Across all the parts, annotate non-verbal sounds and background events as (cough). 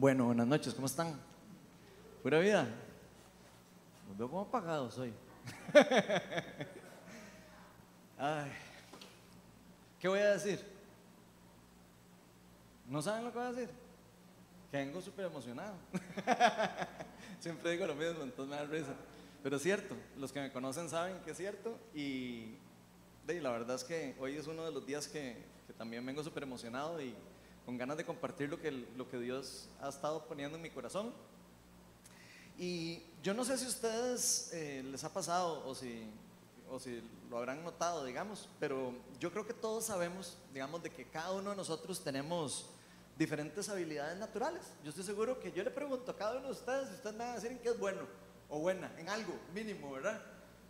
Bueno, buenas noches, ¿cómo están? ¿Pura vida? Los veo como apagados hoy. (laughs) Ay, ¿qué voy a decir? ¿No saben lo que voy a decir? Que vengo súper emocionado. (laughs) Siempre digo lo mismo, entonces me da risa. Pero es cierto, los que me conocen saben que es cierto y, y la verdad es que hoy es uno de los días que, que también vengo súper emocionado y con ganas de compartir lo que, lo que Dios ha estado poniendo en mi corazón. Y yo no sé si a ustedes eh, les ha pasado o si, o si lo habrán notado, digamos, pero yo creo que todos sabemos, digamos, de que cada uno de nosotros tenemos diferentes habilidades naturales. Yo estoy seguro que yo le pregunto a cada uno de ustedes si ustedes me van a decir en qué es bueno o buena, en algo mínimo, ¿verdad?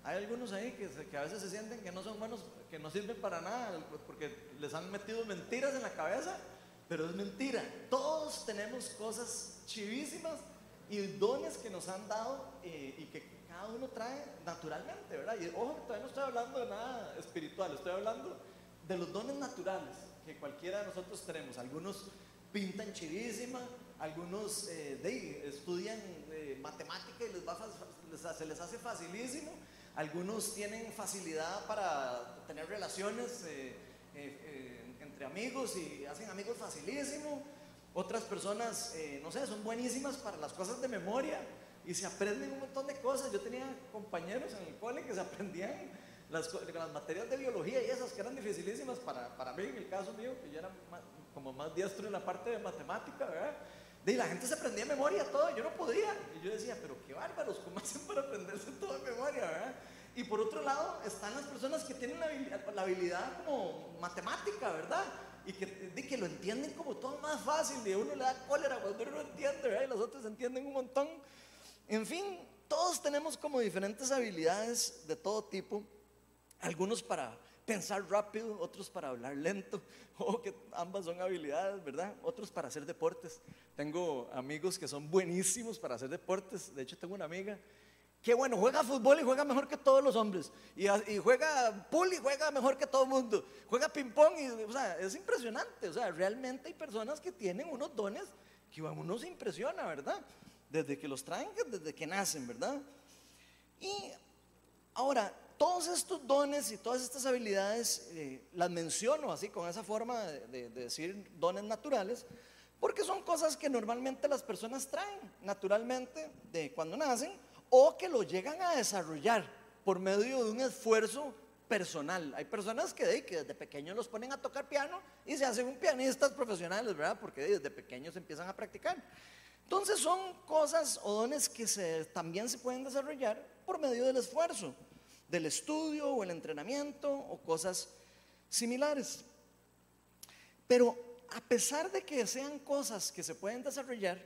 Hay algunos ahí que, que, a veces se sienten que no son buenos, que no sirven para nada, porque les han metido mentiras en la cabeza pero es mentira. Todos tenemos cosas chivísimas y dones que nos han dado eh, y que cada uno trae naturalmente, ¿verdad? Y ojo, todavía no estoy hablando de nada espiritual, estoy hablando de los dones naturales que cualquiera de nosotros tenemos. Algunos pintan chivísima, algunos eh, estudian eh, matemática y les va, les, se les hace facilísimo, algunos tienen facilidad para tener relaciones entre amigos y hacen amigos facilísimo. Otras personas, eh, no sé, son buenísimas para las cosas de memoria y se aprenden un montón de cosas. Yo tenía compañeros en el cole que se aprendían las, las materias de biología y esas que eran dificilísimas para, para mí, en el caso mío, que yo era como más diestro en la parte de matemática, ¿verdad? Y la gente se aprendía de memoria todo, yo no podía. Y yo decía, pero qué bárbaros, ¿cómo hacen para aprenderse todo de memoria, verdad? Y por otro lado están las personas que tienen la habilidad, como matemática, ¿verdad? Y que, de que lo entienden como todo más fácil, y uno le da cólera cuando uno no entiende, ¿verdad? Y los otros entienden un montón. En fin, todos tenemos como diferentes habilidades de todo tipo, algunos para pensar rápido, otros para hablar lento, (laughs) o que ambas son habilidades, ¿verdad? Otros para hacer deportes. Tengo amigos que son buenísimos para hacer deportes, de hecho tengo una amiga que bueno, juega fútbol y juega mejor que todos los hombres. Y, juega pool y juega mejor que todo el mundo. Juega ping-pong y, o sea, es impresionante. O sea, realmente hay personas que tienen unos dones que uno se impresiona, ¿verdad? Desde que los traen, desde que nacen, ¿verdad? Y ahora, todos estos dones y todas estas habilidades eh, las menciono así, con esa forma de decir dones naturales, porque son cosas que normalmente las personas traen naturalmente de cuando nacen o que lo llegan a desarrollar por medio de un esfuerzo personal. Hay personas que, desde pequeños los ponen a tocar piano y se hacen un pianistas profesionales, ¿verdad? Porque desde pequeños empiezan a practicar. Entonces son cosas o dones que también se pueden desarrollar por medio del esfuerzo, del estudio o el entrenamiento o cosas similares. Pero a pesar de que sean cosas que se pueden desarrollar,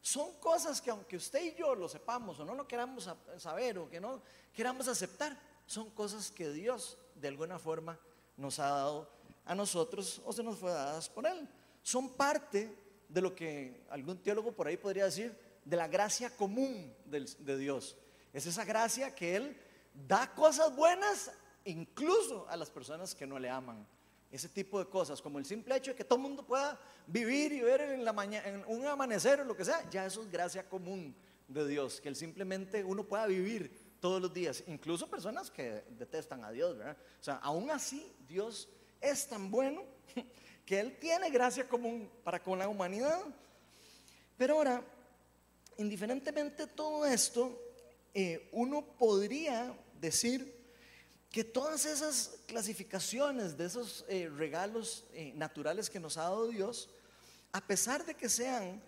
son cosas que aunque usted y yo lo sepamos o no lo queramos saber o que no queramos aceptar, son cosas que Dios de alguna forma nos ha dado a nosotros o se nos fue dadas por Él. Son parte de lo que algún teólogo por ahí podría decir de la gracia común de Dios. Es esa gracia que Él da cosas buenas incluso a las personas que no le aman. Ese tipo de cosas, como el simple hecho de que todo el mundo pueda vivir y ver en, la mañana, en un amanecer o lo que sea, ya eso es gracia común de Dios, que él simplemente uno pueda vivir todos los días, incluso personas que detestan a Dios, ¿verdad? O sea, aún así Dios es tan bueno (laughs) que Él tiene gracia común para con la humanidad. Pero ahora, indiferentemente de todo esto, eh, uno podría decir que todas esas clasificaciones de esos eh, regalos eh, naturales que nos ha dado Dios, a pesar de que sean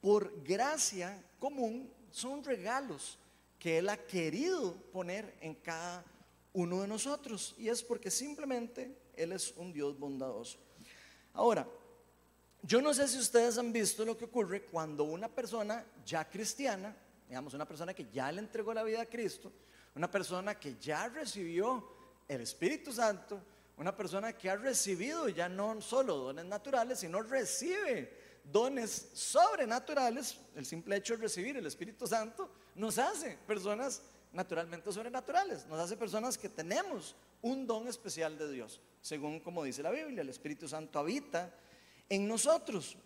por gracia común, son regalos que Él ha querido poner en cada uno de nosotros. Y es porque simplemente Él es un Dios bondadoso. Ahora, yo no sé si ustedes han visto lo que ocurre cuando una persona ya cristiana, digamos una persona que ya le entregó la vida a Cristo, una persona que ya recibió el Espíritu Santo, una persona que ha recibido ya no solo dones naturales, sino recibe dones sobrenaturales, el simple hecho de recibir el Espíritu Santo nos hace personas naturalmente sobrenaturales, nos hace personas que tenemos un don especial de Dios, según como dice la Biblia, el Espíritu Santo habita en nosotros.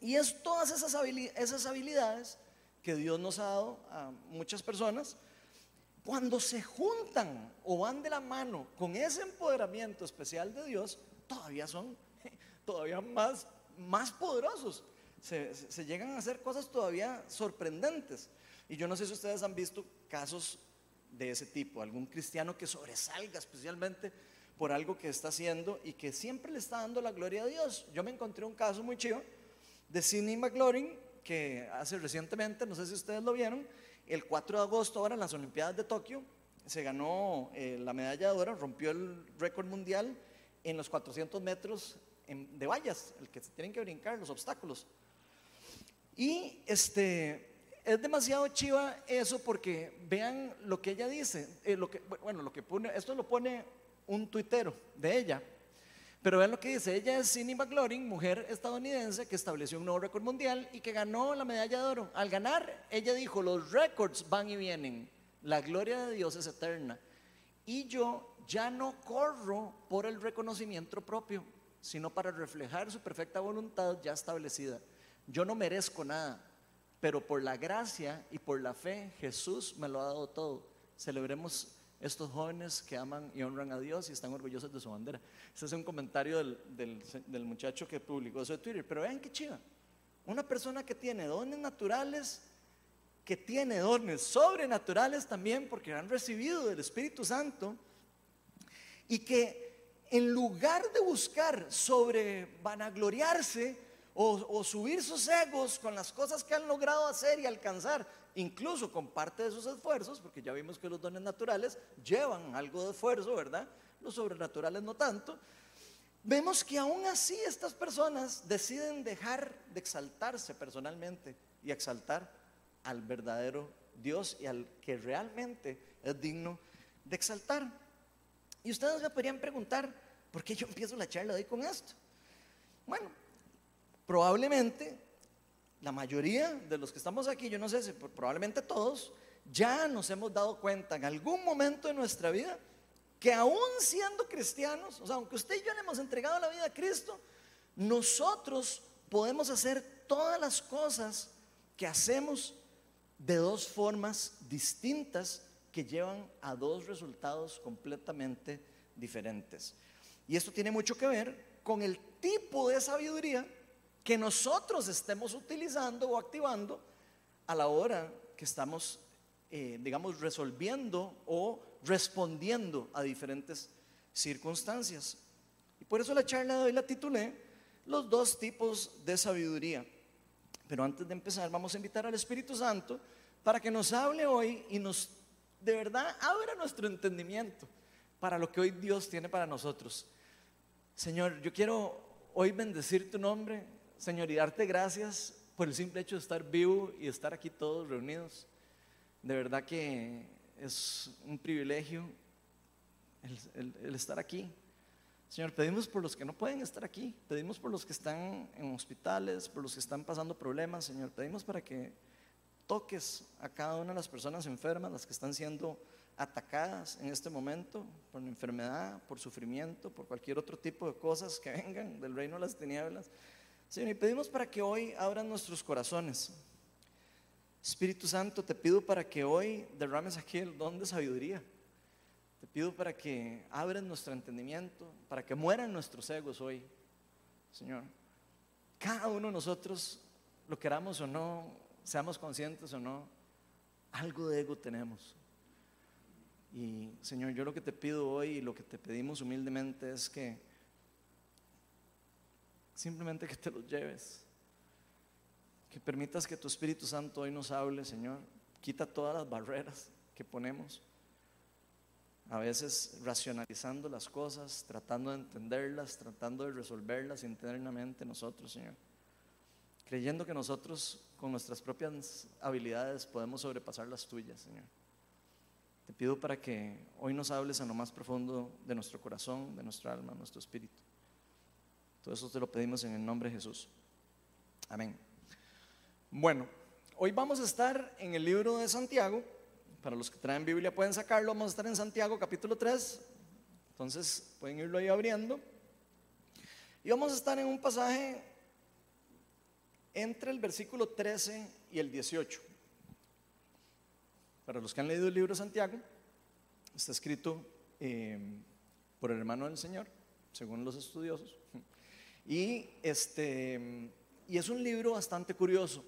Y es todas esas habilidades que Dios nos ha dado a muchas personas, cuando se juntan o van de la mano con ese empoderamiento especial de Dios, todavía son (laughs) todavía más, más poderosos. Se, llegan a hacer cosas todavía sorprendentes. Y yo no sé si ustedes han visto casos de ese tipo, algún cristiano que sobresalga especialmente por algo que está haciendo y que siempre le está dando la gloria a Dios. Yo me encontré un caso muy chido de Sidney McLaurin, que hace recientemente, no sé si ustedes lo vieron, el 4 de agosto ahora en las Olimpiadas de Tokio, se ganó eh, la medalla de oro, rompió el récord mundial en los 400 metros de vallas, el que se tienen que brincar, los obstáculos. Y este, es demasiado chiva eso porque vean lo que ella dice, eh, lo que, bueno, lo que pone, esto lo pone un tuitero de ella, pero vean lo que dice, ella es Cindy McLaurin, mujer estadounidense que estableció un nuevo récord mundial y que ganó la medalla de oro. Al ganar, ella dijo, los récords van y vienen, la gloria de Dios es eterna. Y yo ya no corro por el reconocimiento propio, sino para reflejar su perfecta voluntad ya establecida. Yo no merezco nada, pero por la gracia y por la fe Jesús me lo ha dado todo. Celebremos estos jóvenes que aman y honran a Dios y están orgullosos de su bandera. Ese es un comentario del, muchacho que publicó eso de Twitter. Pero vean qué chiva. Una persona que tiene dones naturales, que tiene dones sobrenaturales también, porque han recibido del Espíritu Santo, y que en lugar de buscar sobre vanagloriarse o, o subir sus egos con las cosas que han logrado hacer y alcanzar, incluso con parte de sus esfuerzos, porque ya vimos que los dones naturales llevan algo de esfuerzo, ¿verdad? Los sobrenaturales no tanto. Vemos que aún así estas personas deciden dejar de exaltarse personalmente y exaltar al verdadero Dios y al que realmente es digno de exaltar. Y ustedes me podrían preguntar, ¿por qué yo (laughs) empiezo la charla hoy con esto? Bueno, probablemente la mayoría de los que estamos aquí, yo no sé si probablemente todos, ya nos hemos dado cuenta en algún momento de nuestra vida que aún siendo cristianos, o sea, aunque usted y yo le hemos entregado la vida a Cristo, nosotros podemos hacer todas las cosas que hacemos de dos formas distintas que llevan a dos resultados completamente diferentes. Y esto tiene mucho que ver con el tipo de sabiduría que nosotros estemos utilizando o activando a la hora que estamos, eh, digamos, resolviendo o respondiendo a diferentes circunstancias. Y por eso la charla de hoy la titulé Los dos tipos de sabiduría. Pero antes de empezar, vamos a invitar al Espíritu Santo para que nos hable hoy y nos, de verdad, abra nuestro entendimiento para lo que hoy Dios tiene para nosotros. Señor, yo quiero hoy bendecir tu nombre, Señor, y darte gracias por el simple hecho de estar vivo y estar aquí todos reunidos. De verdad que es un privilegio el, estar aquí. Señor, pedimos por los que no pueden estar aquí, pedimos por los que están en hospitales, por los que están pasando problemas, Señor, pedimos para que toques a cada una de las personas enfermas, las que están siendo atacadas en este momento por enfermedad, por sufrimiento, por cualquier otro tipo de cosas que (laughs) vengan del reino de las tinieblas. Señor, y pedimos para que hoy abran nuestros corazones. Espíritu Santo, te pido para que hoy derrames aquí el don de sabiduría. Te pido para que abran nuestro entendimiento, para que mueran nuestros egos hoy, Señor. Cada uno de nosotros, lo queramos o no, seamos conscientes o no, algo de ego tenemos. Y Señor, yo lo que te pido hoy y lo que te pedimos humildemente es que Simplemente que te los lleves. Que permitas que tu Espíritu Santo hoy nos hable, Señor. Quita todas las barreras que ponemos. A veces racionalizando las cosas, tratando de entenderlas, tratando de resolverlas internamente nosotros, Señor. Creyendo que nosotros con nuestras propias habilidades podemos sobrepasar las tuyas, Señor. Te pido para que hoy nos hables a lo más profundo de nuestro corazón, de nuestra alma, nuestro espíritu. Todo eso te lo pedimos en el nombre de Jesús. Amén. Bueno, hoy vamos a estar en el libro de Santiago. Para los que traen Biblia pueden sacarlo. Vamos a estar en Santiago capítulo 3. Entonces pueden irlo ahí abriendo. Y vamos a estar en un pasaje entre el versículo 13 y el 18. Para los que han leído el libro de Santiago, está escrito eh, por el hermano del Señor, según los estudiosos. Y, este, y es un libro bastante curioso,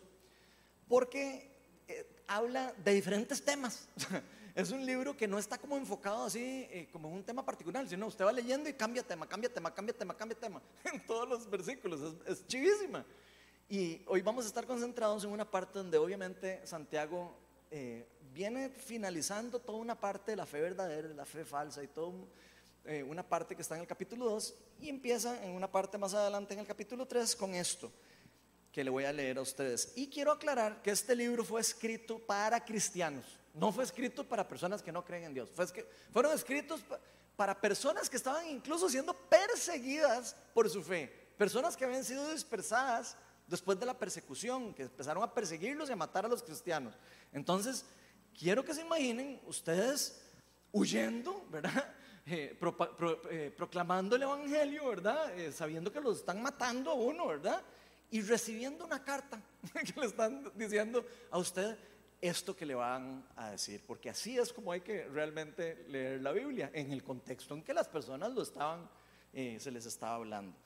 porque eh, habla de diferentes temas. (laughs) es un libro que no está como enfocado así, eh, como en un tema particular, sino usted va leyendo y cambia tema, cambia tema, cambia tema, cambia tema, (laughs) en todos los versículos, es, chivísima. Y hoy vamos a estar concentrados en una parte donde obviamente Santiago eh, viene finalizando toda una parte de la fe verdadera, de la fe falsa y toda eh, una parte que está en el capítulo 2 y empieza en una parte más adelante en el capítulo 3 con esto que le voy a leer a ustedes. Y quiero aclarar que este libro fue escrito para cristianos. No fue escrito para personas que no creen en Dios. Fue fueron escritos para personas que estaban incluso siendo perseguidas por su fe. Personas que habían sido dispersadas después de la persecución, que empezaron a perseguirlos y a matar a los cristianos. Entonces, quiero que se imaginen ustedes huyendo, ¿verdad? Eh, eh, proclamando el Evangelio, ¿verdad? Eh, sabiendo que los están matando a uno, ¿verdad? Y recibiendo una carta (laughs) que le están diciendo a usted, esto que le van a decir, porque así es como hay que realmente leer la Biblia, en el contexto en que las personas lo estaban, se les estaba hablando.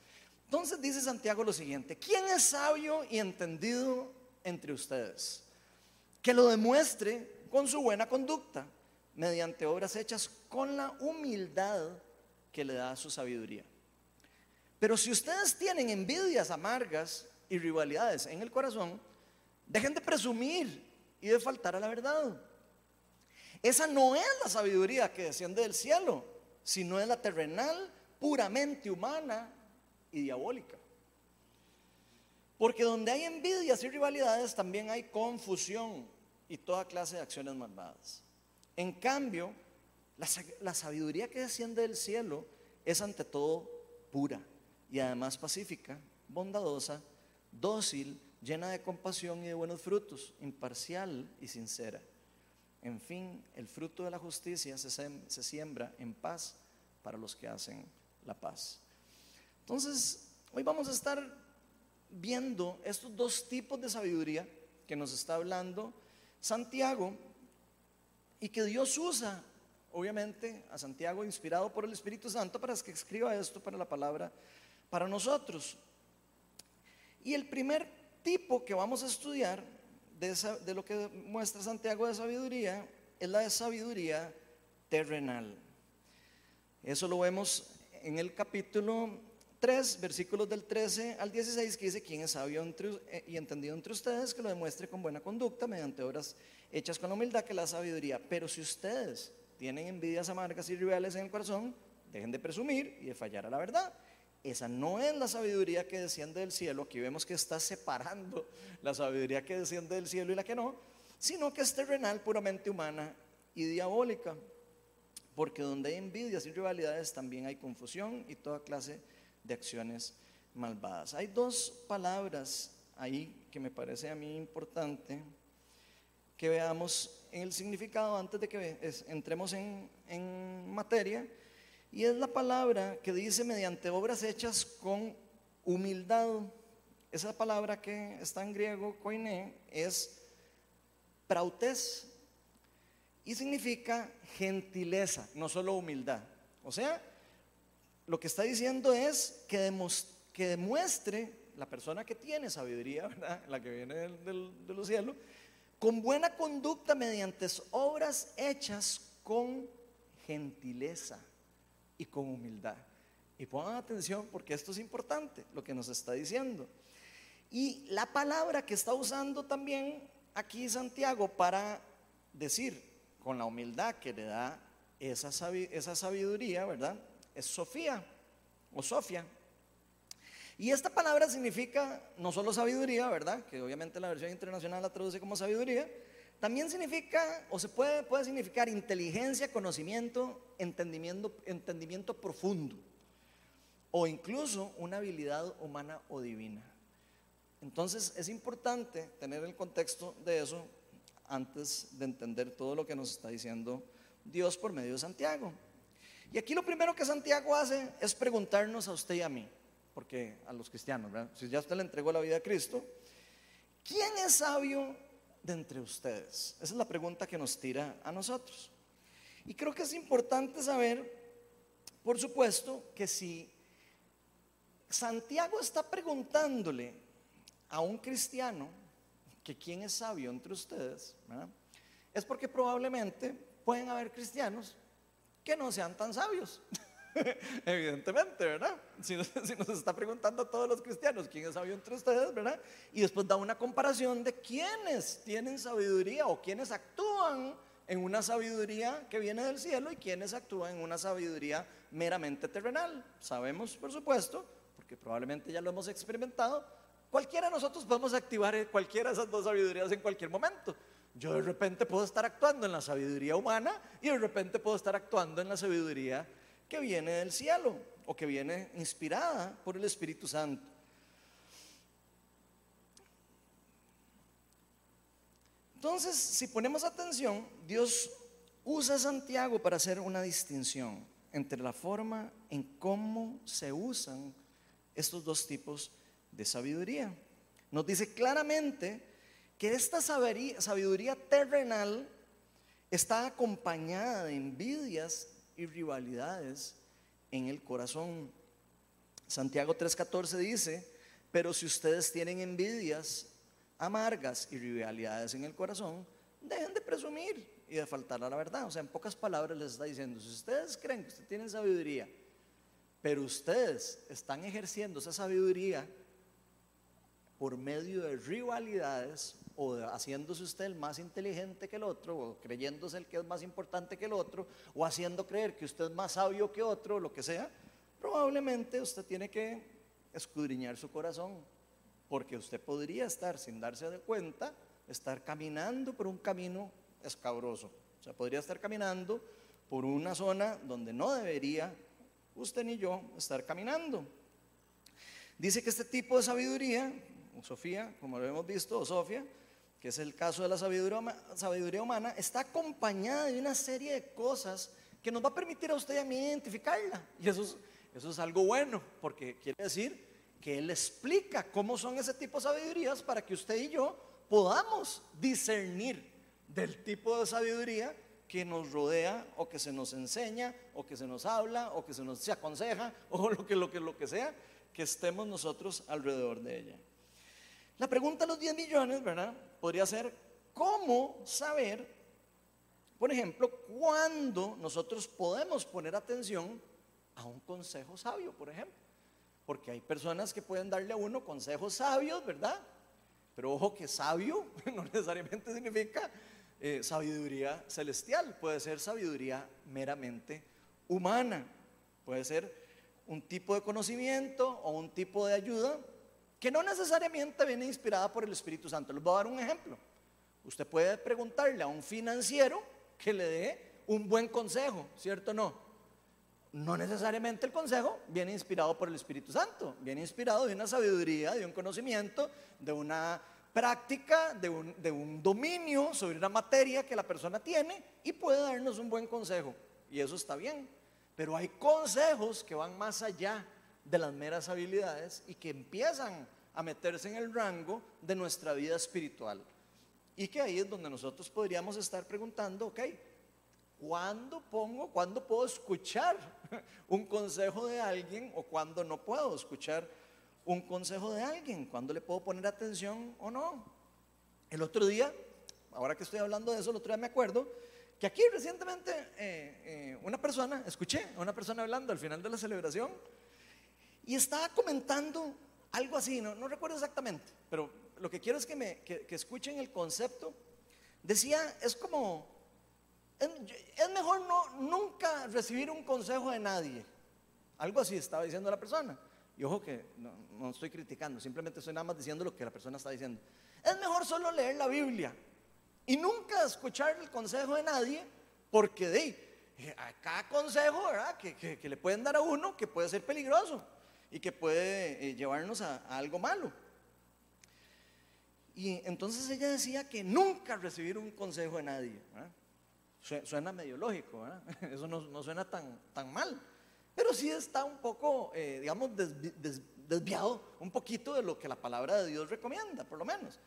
Entonces dice Santiago lo siguiente, ¿quién es sabio y entendido entre ustedes? Que lo demuestre con su buena conducta, mediante obras hechas con la humildad que le da su sabiduría. Pero si ustedes tienen envidias amargas y rivalidades en el corazón, dejen de presumir y de faltar a la verdad. Esa no es la sabiduría que desciende del cielo, sino es la terrenal, puramente humana y diabólica. Porque donde hay envidias y rivalidades también hay confusión y toda clase de acciones malvadas. En cambio, la, sabiduría que desciende del cielo es ante todo pura y además pacífica, bondadosa, dócil, llena de compasión y de buenos frutos, imparcial y sincera. En fin, el fruto de la justicia se, siembra en paz para los que hacen la paz. Entonces, hoy vamos a estar viendo estos dos tipos de sabiduría que nos está hablando Santiago y que Dios usa, obviamente, a Santiago inspirado por el Espíritu Santo para que escriba esto para la palabra para nosotros. Y el primer tipo que vamos a estudiar de, lo que muestra Santiago de sabiduría es la de sabiduría terrenal. Eso lo vemos en el capítulo 3, versículos del 13 al 16, que dice, ¿quién es sabio eh, y entendido entre ustedes? Que lo demuestre con buena conducta mediante obras hechas con humildad, que la sabiduría. Pero si ustedes tienen envidias amargas y rivales en el corazón, dejen de presumir y de fallar a la verdad. Esa no es la sabiduría que desciende del cielo. Aquí vemos que está separando la sabiduría que desciende del cielo y la que no, sino que es terrenal, puramente humana y diabólica. Porque donde hay envidias y rivalidades también hay confusión y toda clase de acciones malvadas. Hay dos palabras ahí que me parece a mí importante que veamos en el significado antes de que entremos en, materia y es la palabra que dice mediante obras hechas con humildad. Esa palabra que está en griego, koine, es prautes y significa gentileza, no solo humildad. O sea, lo que está diciendo es que, demuestre la persona que tiene sabiduría, (laughs) ¿verdad? la que viene de los cielos, con buena conducta mediante obras hechas con gentileza y con humildad. Y pongan atención porque esto es importante, lo que nos está diciendo. Y la palabra que está usando también aquí Santiago para decir con la humildad que le da esa sabiduría, ¿verdad? Es Sofía o Sofía. Y esta palabra significa no solo sabiduría, ¿verdad? Que obviamente la versión internacional la traduce como sabiduría, también significa, o se puede, puede significar inteligencia, conocimiento, entendimiento, entendimiento profundo, o incluso una habilidad humana o divina. Entonces es importante tener el contexto de eso antes de entender todo lo que nos está diciendo Dios por medio de Santiago. Y aquí lo primero que Santiago hace es preguntarnos a usted y a mí, porque a los cristianos, si ya usted le entregó la vida a Cristo, es sabio de entre ustedes? Esa es la pregunta que nos tira a nosotros. Y creo que es importante saber, por supuesto, que si Santiago está preguntándole a un cristiano que quién es sabio entre ustedes, es porque probablemente pueden haber cristianos que no sean tan sabios. (laughs) Evidentemente, ¿verdad? (laughs) Si nos, está preguntando a todos los cristianos quién es sabio entre ustedes, ¿verdad? Y después da una comparación de quiénes tienen sabiduría o quiénes actúan en una sabiduría que viene del cielo y quiénes actúan en una sabiduría meramente terrenal. Sabemos, por supuesto, porque probablemente ya lo hemos experimentado, cualquiera de nosotros podemos activar cualquiera de esas dos sabidurías en cualquier momento. Yo de repente puedo estar actuando en la sabiduría humana y de repente puedo estar actuando en la sabiduría que viene del cielo o que viene inspirada por el Espíritu Santo. Entonces, si ponemos atención, Dios usa a Santiago para hacer una distinción entre la forma en cómo se usan estos dos tipos de sabiduría. Nos dice claramente que esta sabiduría terrenal está acompañada de envidias y rivalidades en el corazón. Santiago 3:14 dice, pero si ustedes tienen envidias amargas y rivalidades en el corazón, dejen de presumir y de faltar a la verdad. O sea, en pocas palabras les está diciendo, si ustedes creen que ustedes tienen sabiduría, pero ustedes están ejerciendo esa sabiduría por medio de rivalidades o haciéndose usted el más inteligente que el otro, o creyéndose el que es más importante que el otro, o haciendo creer que usted es más sabio que otro, lo que sea, probablemente usted tiene que escudriñar su corazón, porque usted podría estar, sin darse de cuenta, estar caminando por un camino escabroso. O sea, podría estar caminando por una zona donde no debería usted ni yo estar caminando. Dice que este tipo de sabiduría, Sofía, como lo hemos visto, o Sofía, que es el caso de la sabiduría, humana, está acompañada de una serie de cosas que nos va a permitir a usted y a mí identificarla. Y eso es, eso es algo bueno, porque quiere decir que Él explica cómo son ese tipo de sabidurías para que usted y yo podamos discernir del tipo de sabiduría que nos rodea o que se nos enseña o que se nos habla o que se nos aconseja (laughs) o lo que, lo que, lo que sea, que estemos nosotros alrededor de ella. La pregunta a los 10 millones, ¿verdad? Podría ser, ¿cómo saber, por ejemplo, cuándo nosotros podemos poner atención a un consejo sabio, por ejemplo? Porque hay personas que pueden darle a uno consejos sabios, ¿verdad? Pero ojo que sabio (laughs) no necesariamente significa eh, sabiduría celestial, puede ser sabiduría meramente humana, puede ser un tipo de conocimiento o un tipo de ayuda que no necesariamente viene inspirada por el Espíritu Santo. Les voy a dar un ejemplo. Usted puede preguntarle a un financiero que le dé un buen consejo, ¿cierto o no? No necesariamente el consejo viene inspirado por el Espíritu Santo, viene inspirado de una sabiduría, de un conocimiento, de una práctica, de un, de un dominio sobre una materia que la persona tiene y puede darnos un buen consejo. Y eso está bien. Pero hay consejos que van más allá de las meras habilidades y que empiezan a meterse en el rango de nuestra vida espiritual. Y que ahí es donde nosotros podríamos estar preguntando, ok, ¿cuándo pongo, cuándo puedo escuchar (laughs) un consejo de alguien o cuándo no puedo escuchar un consejo de alguien? ¿Cuándo le puedo poner atención o no? El otro día, ahora que estoy hablando de eso, el otro día me acuerdo que aquí recientemente eh, eh, una persona, escuché a una persona hablando al final de la celebración, y estaba comentando algo así, no, recuerdo exactamente, pero lo que quiero es que, escuchen el concepto. Decía, es como, es, mejor no, nunca recibir un consejo de nadie. Algo así estaba diciendo la persona. Y ojo que no, estoy criticando, simplemente estoy nada más diciendo lo que la persona está diciendo. Es mejor solo leer la Biblia y nunca escuchar el consejo de nadie, porque de eh, cada consejo que, que, le pueden dar a uno que puede ser peligroso y que puede eh, llevarnos a, algo malo. Y entonces ella decía que nunca recibir un consejo de nadie. Suena medio lógico, (laughs) eso no, suena tan, tan mal, pero sí está un poco, eh, digamos, desviado un poquito de lo que la palabra de Dios recomienda, por lo menos.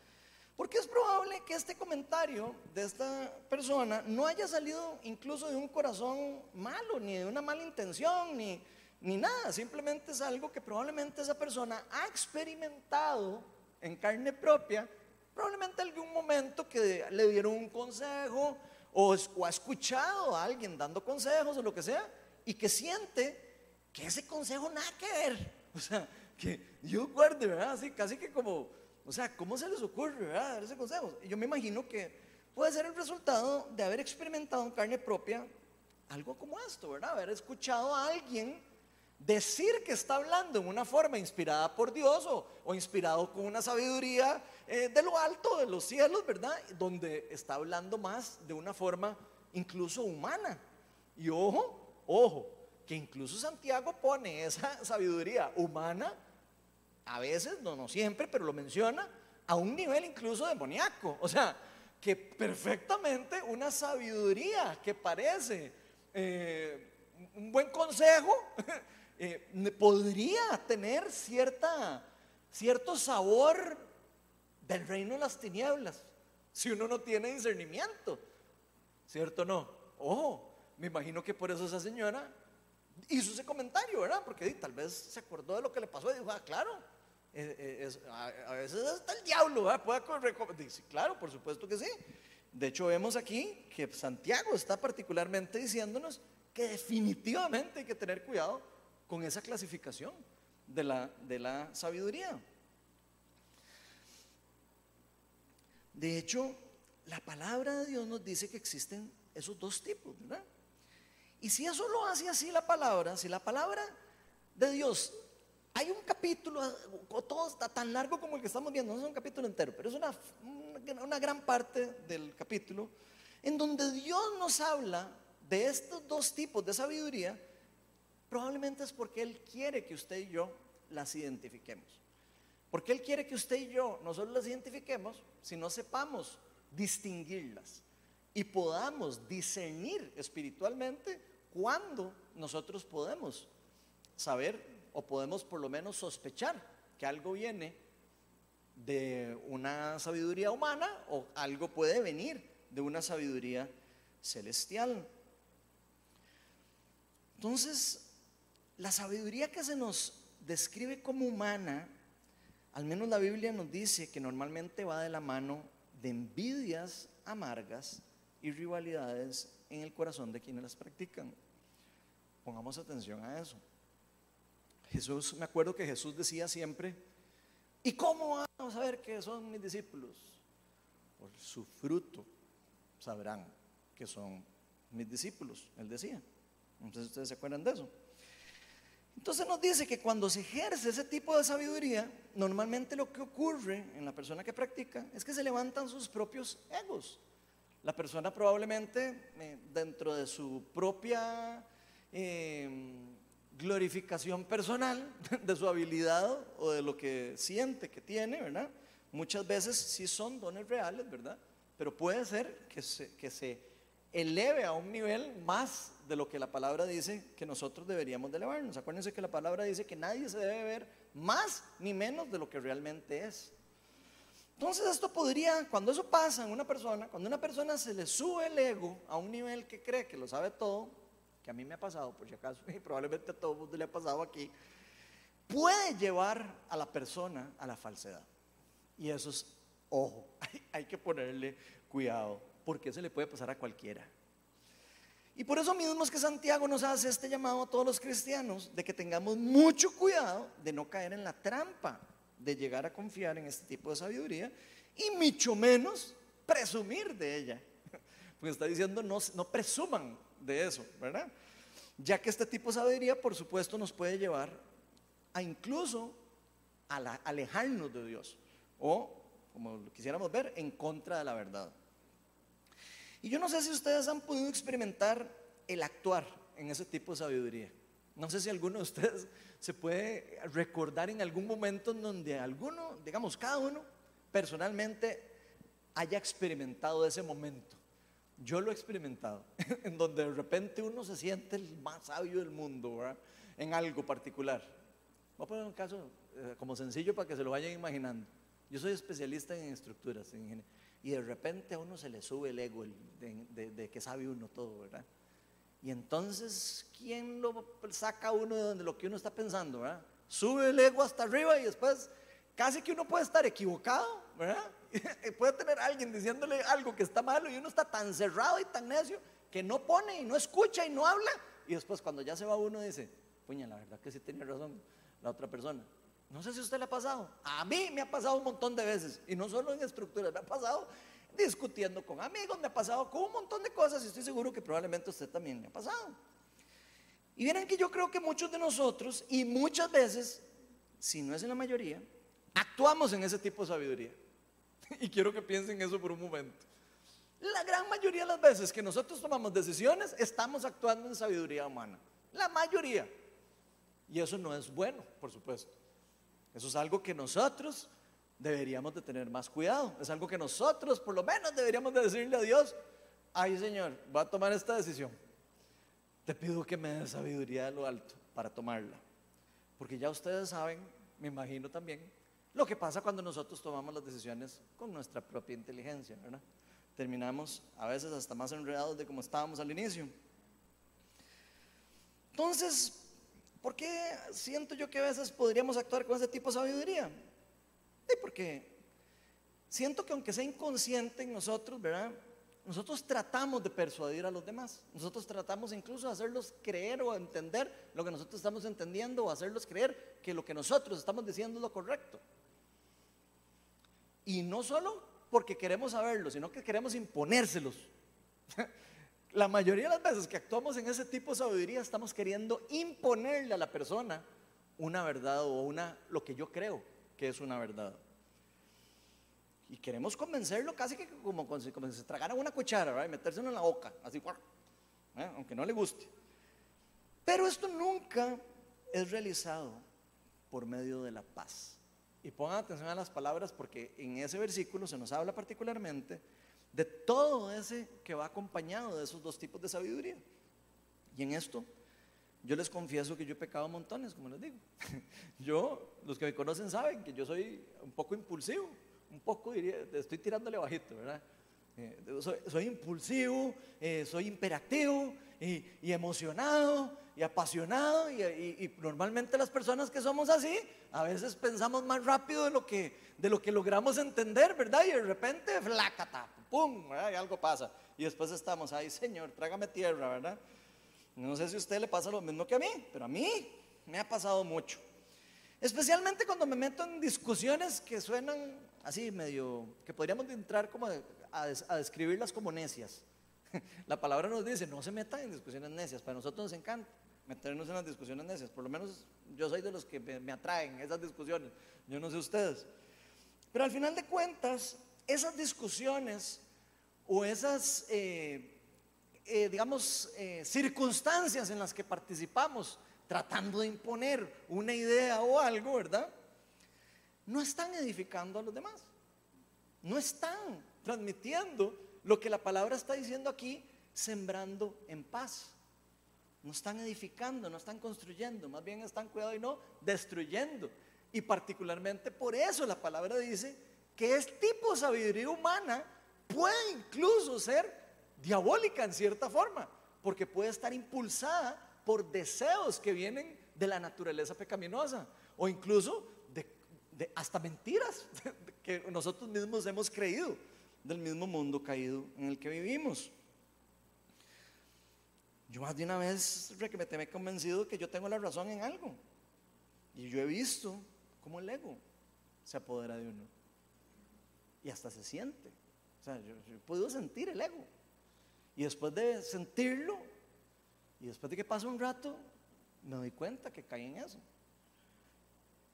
Porque es probable que este comentario de esta persona no haya salido incluso de un corazón malo, ni de una mala intención, ni, ni nada. Simplemente es algo que probablemente esa persona ha experimentado en carne propia, probablemente en algún momento que le dieron un consejo o, o ha escuchado a alguien dando consejos o lo que sea, y que siente que ese consejo nada que ver. (laughs) O sea, que yo guarde, ¿verdad? Así, casi que como o sea, ¿cómo se les ocurre dar ese consejo? Yo me imagino que puede ser el resultado de haber experimentado en carne propia algo como esto, ¿verdad? Haber escuchado a alguien decir que está hablando en una forma inspirada por Dios o, inspirado con una sabiduría eh, de lo alto, de los cielos, ¿verdad? Donde está hablando más de una forma incluso humana. Y ojo, ojo, que incluso Santiago pone esa (laughs) sabiduría humana a veces, no, no siempre, pero lo menciona, a un nivel incluso demoníaco. O sea, que perfectamente una sabiduría que parece eh, un buen consejo (laughs) eh, podría tener cierta, cierto sabor del reino de las tinieblas si uno no tiene discernimiento. ¿Cierto o no? Ojo, me imagino que por eso esa señora hizo ese comentario, ¿verdad? Porque tal vez se acordó de lo que le pasó y dijo, ah, claro, eh, eh, a, veces está el diablo, ¿verdad? Puede Dice, claro, por supuesto que sí. De hecho, vemos aquí que Santiago está particularmente diciéndonos que definitivamente hay que tener cuidado con esa clasificación de la, de la sabiduría. De hecho, la palabra de Dios nos dice que existen esos dos tipos, ¿verdad? Y si eso lo hace así la palabra, si la palabra de Dios, hay un capítulo, todo está tan largo como el que estamos viendo, no es un capítulo entero, pero es una, una gran parte del capítulo en donde Dios nos habla de estos dos tipos de sabiduría, probablemente es porque Él quiere que usted y yo las identifiquemos. Porque Él quiere que usted y yo no solo las identifiquemos, sino sepamos distinguirlas y podamos discernir espiritualmente cuando nosotros podemos saber o podemos por lo menos sospechar que algo viene de una sabiduría humana o algo puede venir de una sabiduría celestial. Entonces, la sabiduría que se nos describe como humana, al menos la Biblia nos dice que normalmente va de la mano de envidias amargas y rivalidades en el corazón de quienes las practican. Pongamos atención a eso. Jesús, me acuerdo que Jesús decía siempre, ¿y cómo vamos a ver que son mis discípulos? Por su fruto sabrán que son mis discípulos, él decía. Entonces ustedes se acuerdan de eso. Entonces nos dice que cuando se ejerce ese tipo de sabiduría, normalmente lo que ocurre en la persona que practica es que se levantan sus propios egos. La persona probablemente eh, dentro de su propia em, glorificación personal (laughs) de su habilidad o de lo que siente que tiene, ¿verdad? Muchas veces sí son dones reales, ¿verdad? Pero puede ser que se, que se eleve a un nivel más de lo que la palabra dice que nosotros deberíamos de elevarnos. Acuérdense que la palabra dice que nadie se debe ver más ni menos de lo que realmente es. Entonces esto podría, cuando eso pasa en una persona, cuando una persona se le sube el ego a un nivel que cree que lo sabe todo, que a mí me ha pasado por si acaso, (laughs) y probablemente a todo el mundo le ha pasado aquí, puede llevar a la persona a la falsedad. Y eso es, ojo, hay, (laughs) hay que ponerle cuidado, porque se le puede pasar a cualquiera. Y por eso mismo es que Santiago nos hace este llamado a todos los cristianos de que tengamos mucho cuidado de no caer en la trampa de llegar a confiar en este tipo de sabiduría y mucho menos presumir de ella. (laughs) Porque está diciendo no, no presuman de eso, ¿verdad? Ya que este tipo de sabiduría, por supuesto, nos puede llevar a incluso a alejarnos de Dios o, como quisiéramos ver, en contra de la verdad. Y yo no sé si ustedes han podido experimentar el actuar en ese tipo de sabiduría. No sé si alguno de ustedes se puede recordar en algún momento en donde alguno, digamos, cada uno personalmente haya experimentado ese momento. Yo lo he experimentado, (laughs) en donde de repente uno se siente el más sabio del mundo, ¿verdad? En algo particular. Voy a poner un caso eh, como sencillo para que se lo vayan imaginando. Yo soy especialista en estructuras, y de repente a uno se le sube el ego de, que sabe uno todo, ¿verdad? Y entonces, ¿quién lo saca uno de donde lo que uno está pensando, ¿verdad? Sube el ego hasta arriba y después casi que uno puede estar equivocado, ¿verdad? (laughs) puede tener alguien diciéndole algo que está malo y uno está tan cerrado y tan necio que no pone y no escucha y no habla. Y después cuando ya se va uno dice, puña, la verdad que sí tenía razón la otra persona. No sé si usted le ha pasado. A mí me ha pasado un montón de veces. Y no solo en estructuras, me ha pasado discutiendo con amigos, me ha pasado con un montón de cosas y estoy seguro que probablemente a usted también le ha pasado. Y miren que yo creo que muchos de nosotros, y muchas veces, si no es en la mayoría, actuamos en ese tipo de sabiduría. (laughs) Y quiero que piensen eso por un momento. La gran mayoría de las veces que nosotros tomamos decisiones, estamos actuando en sabiduría humana. La mayoría. Y eso no es bueno, por supuesto. Eso es algo que nosotros deberíamos de tener más cuidado. Es algo que nosotros, por lo menos, deberíamos de decirle a Dios, ay Señor, voy a tomar esta decisión. Te pido que me des sabiduría de lo alto para tomarla. Porque ya ustedes saben, me imagino también, lo que pasa cuando nosotros tomamos las decisiones con nuestra propia inteligencia. Terminamos a veces hasta más enredados de como estábamos al inicio. Entonces, ¿por qué siento yo que a veces podríamos actuar con ese tipo de sabiduría? Sí, porque siento que aunque sea inconsciente en nosotros, ¿verdad? Nosotros tratamos de persuadir a los demás. Nosotros tratamos incluso de hacerlos creer o entender lo que nosotros estamos entendiendo o hacerlos creer que lo que nosotros estamos diciendo es lo correcto. Y no solo porque queremos saberlo, sino que queremos imponérselos. (laughs) La mayoría de las veces que actuamos en ese tipo de sabiduría estamos queriendo imponerle a la persona una verdad o una lo que yo creo que es una verdad. Y queremos convencerlo casi que como, como si se tragara una cuchara, y metérselo en la boca, así, ¿eh? aunque no le guste. Pero esto nunca es realizado por medio de la paz. Y pongan atención a las palabras porque en ese versículo se nos habla particularmente de todo ese que va acompañado de esos dos tipos de sabiduría. Y en esto yo les confieso que yo he pecado montones, como les digo. (laughs) Yo, los que me conocen saben que yo soy un poco impulsivo, un poco diría, estoy tirándole bajito, ¿verdad? Eh, soy, impulsivo, eh, soy imperactivo y, emocionado y apasionado y, normalmente las personas que somos así a veces pensamos más rápido de lo que, de lo que logramos entender, ¿verdad? Y de repente, flacata, pum, y algo pasa. Y después estamos, ay Señor, trágame tierra, ¿verdad? No sé si a usted le pasa lo mismo que a mí, pero a mí me ha pasado mucho. Especialmente cuando me meto en discusiones que suenan así medio, que podríamos entrar como a, describirlas como necias. (laughs) La palabra nos dice, no se metan en discusiones necias, para nosotros nos encanta meternos en las discusiones necias, por lo menos yo soy de los que me, atraen esas discusiones, yo no sé ustedes. Pero al final de cuentas, esas discusiones o esas, eh, eh, digamos, eh, circunstancias en las que participamos tratando de imponer una idea o algo, ¿verdad? No están edificando a los demás. No están transmitiendo lo que la palabra está diciendo aquí, sembrando en paz. No están edificando, no están construyendo, más bien están cuidado y no destruyendo. Y particularmente por eso la palabra dice que este tipo de sabiduría humana puede incluso ser diabólica en cierta forma, porque puede estar impulsada por deseos que vienen de la naturaleza pecaminosa o incluso de, hasta mentiras (laughs) que nosotros mismos hemos creído del mismo mundo caído en el que vivimos. Yo más de una vez me he convencido que yo tengo la razón en algo. Y yo he visto cómo el ego se apodera de uno. Y hasta se siente. O sea, yo, he podido sentir el ego. Y después de sentirlo, y después de que pasa un rato, me doy cuenta que caí en eso.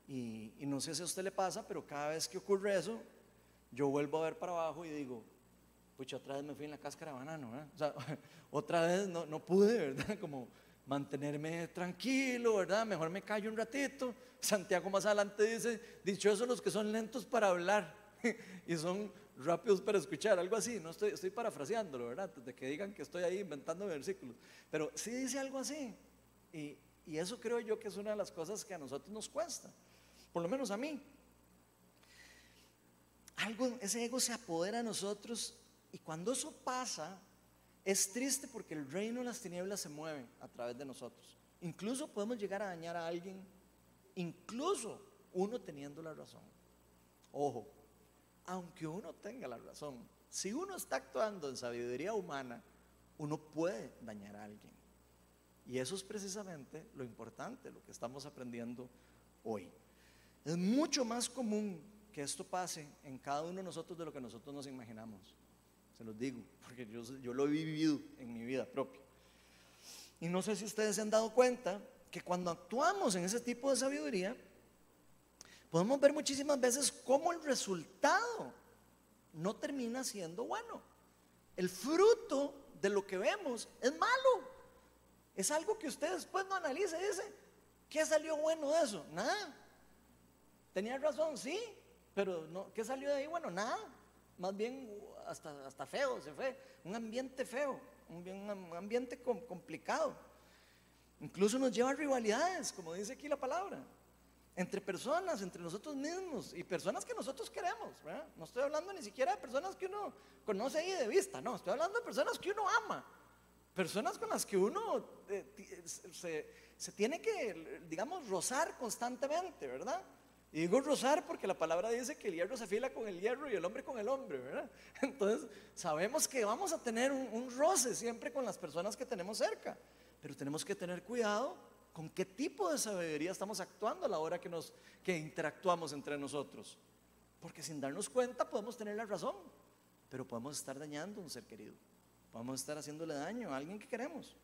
Y, no sé si a usted le pasa, pero cada vez que ocurre eso, yo vuelvo a ver para abajo y digo, pucha, otra vez me fui en la cáscara de banano, O sea, (laughs) otra vez no, no pude, ¿verdad? (laughs) Como mantenerme tranquilo, ¿verdad? Mejor me callo un ratito. Santiago más adelante dice, dichosos los que son lentos para hablar (laughs) y son rápidos para escuchar, algo así, no estoy, estoy parafraseándolo, ¿verdad? De que digan que estoy ahí inventando versículos, pero sí dice algo así. Y, y eso creo yo que es una de las cosas que a nosotros nos cuesta, por lo menos a mí. Algo, ese ego se apodera de nosotros y cuando eso pasa, es triste porque el reino de las tinieblas se mueve a través de nosotros. Incluso podemos llegar a dañar a alguien, incluso uno teniendo la razón. Ojo, aunque uno tenga la razón, si uno está actuando en sabiduría humana, uno puede dañar a alguien. Y eso es precisamente lo importante, lo que estamos aprendiendo hoy. Es mucho más común esto pase en cada uno de nosotros de lo que nosotros nos imaginamos. Se los digo, porque yo, yo lo he vivido en mi vida propia. Y no sé si ustedes se han dado cuenta que cuando actuamos en ese tipo de sabiduría, podemos ver muchísimas veces cómo el resultado no termina siendo bueno. El fruto de lo que vemos es malo. Es algo que usted después no analiza y dice, ¿qué salió bueno de eso? Nada. Tenía razón, sí, pero no, ¿qué salió de ahí? Bueno, nada. Más bien hasta, hasta feo, se fue. Un ambiente feo, un, ambiente complicado. Incluso nos lleva a rivalidades, como dice aquí la palabra entre personas, entre nosotros mismos y personas que nosotros queremos. No estoy hablando ni siquiera de personas que uno conoce ahí de vista, no, estoy hablando de personas que uno ama, personas con las que uno eh, se, tiene que, digamos, rozar constantemente, ¿verdad? Y digo rozar porque la palabra dice que el hierro se fila con el hierro y el hombre con el hombre, ¿verdad? (laughs) Entonces sabemos que vamos a tener un, un roce siempre con las personas que tenemos cerca, pero tenemos que tener cuidado con qué tipo de sabiduría estamos actuando a la hora que, nos, que interactuamos entre nosotros. Porque sin darnos cuenta podemos tener la razón, pero podemos estar dañando a un ser querido. Podemos estar haciéndole daño a alguien que queremos.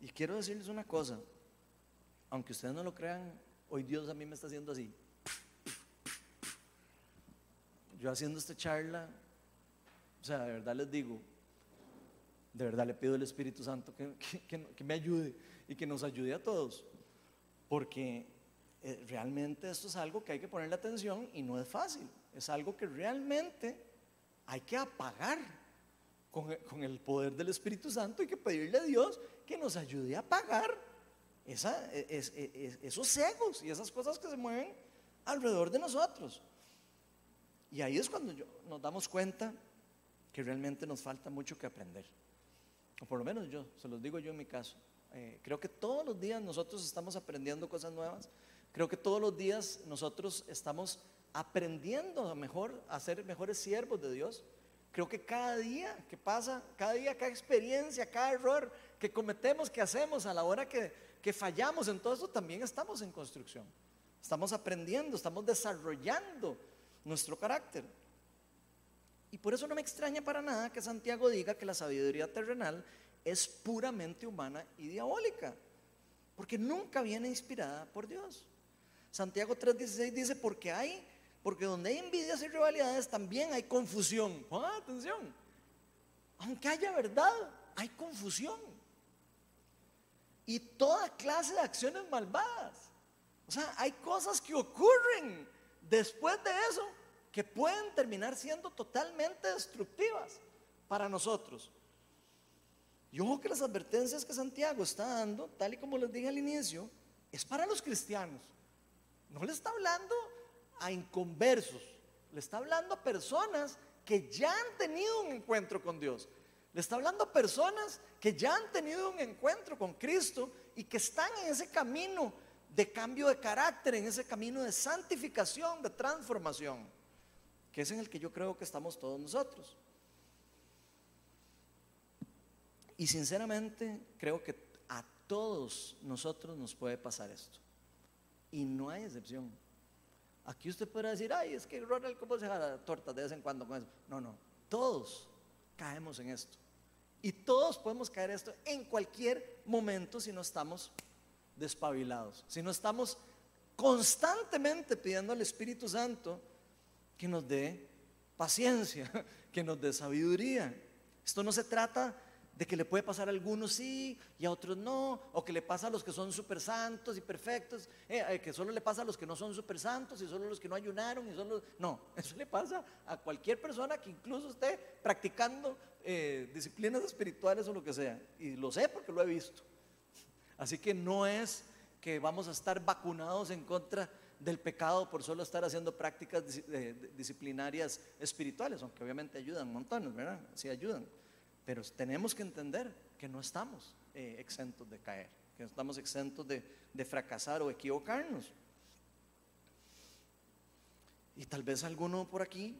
Y quiero decirles una cosa, aunque ustedes no lo crean, hoy Dios a mí me está haciendo así. Yo haciendo esta charla, o sea, de verdad les digo, de verdad le pido al Espíritu Santo que, me ayude y que nos ayude a todos, porque eh, realmente esto es algo que hay que ponerle atención y no es fácil, es algo que realmente hay que apagar con, el poder del Espíritu Santo y que pedirle a Dios que nos ayude a apagar e, e, esos egos y esas cosas que se mueven alrededor de nosotros. Y ahí es cuando nos damos cuenta que realmente nos falta mucho que aprender o por lo menos yo, se los digo yo en mi caso. Eh, creo que todos los días nosotros estamos aprendiendo cosas nuevas. Creo que todos los días nosotros estamos aprendiendo a mejor, a ser mejores siervos de Dios. Creo que cada día que pasa, cada día, cada experiencia, cada error que cometemos, que hacemos a la hora que, que fallamos en todo eso, también estamos en construcción. Estamos aprendiendo, estamos desarrollando nuestro carácter. Y por eso no me extraña para nada que Santiago diga que la sabiduría terrenal es puramente humana y diabólica, porque nunca viene inspirada por Dios. Santiago 3:16 dice, porque hay, porque donde hay envidias y rivalidades también hay confusión. Atención, aunque haya verdad, hay confusión. Y toda clase de acciones malvadas. O sea, hay cosas que ocurren después de eso que pueden terminar siendo totalmente destructivas para nosotros. Y ojo que las advertencias que Santiago está dando, tal y como les dije al inicio, es para los cristianos. No le está hablando a inconversos, le está hablando a personas que ya han tenido un encuentro con Dios. Le está hablando a personas que ya han tenido un encuentro con Cristo y que están en ese camino de cambio de carácter, en ese camino de santificación, de transformación que es en el que yo creo que estamos todos nosotros. Y sinceramente creo que a todos nosotros nos puede pasar esto. Y no hay excepción. Aquí usted podrá decir, ay, es que Ronald, ¿cómo se jala tortas de vez en cuando con eso? No, no. Todos caemos en esto. Y todos podemos caer esto en cualquier momento si no estamos despabilados. Si no estamos constantemente pidiendo al Espíritu Santo que nos dé paciencia, (laughs) que nos dé sabiduría. Esto no se trata de que le puede pasar a algunos sí y a otros no, o que le pasa a los que son super santos y perfectos, eh, eh, que solo le pasa a los que no son super santos y solo los que no ayunaron y solo... No, (laughs) eso le pasa a cualquier persona que incluso esté practicando eh, disciplinas espirituales o lo que sea. Y lo sé porque lo he visto. Así que no es que vamos a estar vacunados en contra del pecado por solo estar haciendo prácticas disciplinarias espirituales, aunque obviamente ayudan montones, ¿verdad? Sí ayudan. Pero tenemos que entender que no estamos eh, exentos de caer, que no estamos exentos de, fracasar o equivocarnos. Y tal vez alguno por aquí,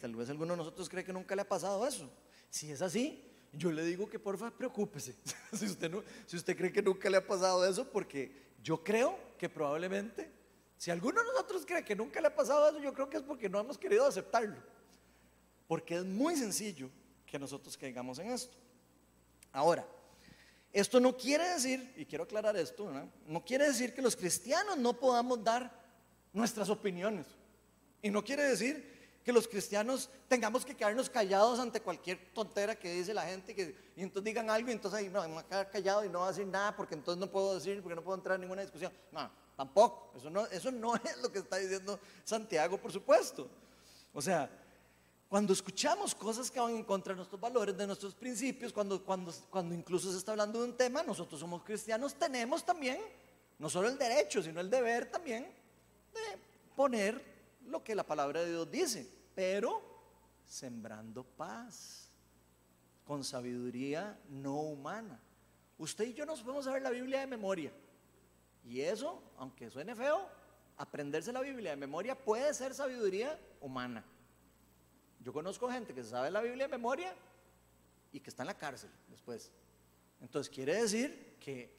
tal vez alguno de nosotros cree que nunca le ha pasado eso. Si es así, yo le digo que porfa preocúpese. (laughs) si, usted no, si usted cree que nunca le ha pasado eso, porque yo creo que probablemente, si alguno de nosotros cree que nunca le ha pasado eso, yo creo que es porque no hemos querido aceptarlo. Porque es muy sencillo que nosotros caigamos en esto. Ahora, esto no quiere decir, y quiero aclarar esto, no quiere decir que los cristianos no podamos dar nuestras opiniones. Y no quiere decir que los cristianos tengamos que quedarnos callados ante cualquier tontera que dice la gente que, y entonces digan algo y entonces ahí no, me voy a quedar callado y no voy a decir nada porque entonces no puedo decir, porque no puedo entrar en ninguna discusión. No, tampoco. Eso no, eso no (laughs) es lo que está diciendo Santiago, por supuesto. O sea, cuando escuchamos cosas que van en contra de nuestros valores, de nuestros principios, cuando, cuando, cuando incluso se está hablando de un tema, nosotros somos cristianos, tenemos también no solo el derecho, sino el deber también de poner lo que la palabra de Dios dice, pero sembrando paz, con sabiduría no humana. Usted y yo nos podemos saber la Biblia de memoria. Y eso, aunque suene feo, aprenderse la Biblia de memoria puede ser sabiduría humana. Yo conozco gente que sabe la Biblia de memoria y que está en la cárcel después. Entonces quiere decir que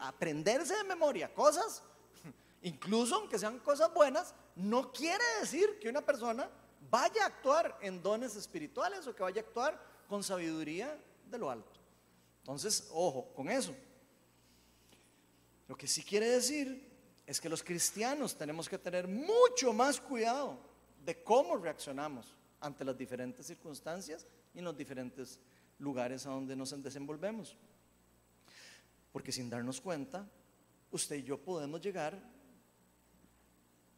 aprenderse de memoria cosas (laughs) incluso aunque sean cosas buenas, no quiere decir que una persona vaya a actuar en dones espirituales o que vaya a actuar con sabiduría de lo alto. Entonces, ojo con eso. Lo que sí quiere decir es que los cristianos tenemos que tener mucho más cuidado de cómo reaccionamos ante las diferentes circunstancias y en los diferentes lugares a donde nos desenvolvemos. Porque sin darnos cuenta, usted y yo podemos llegar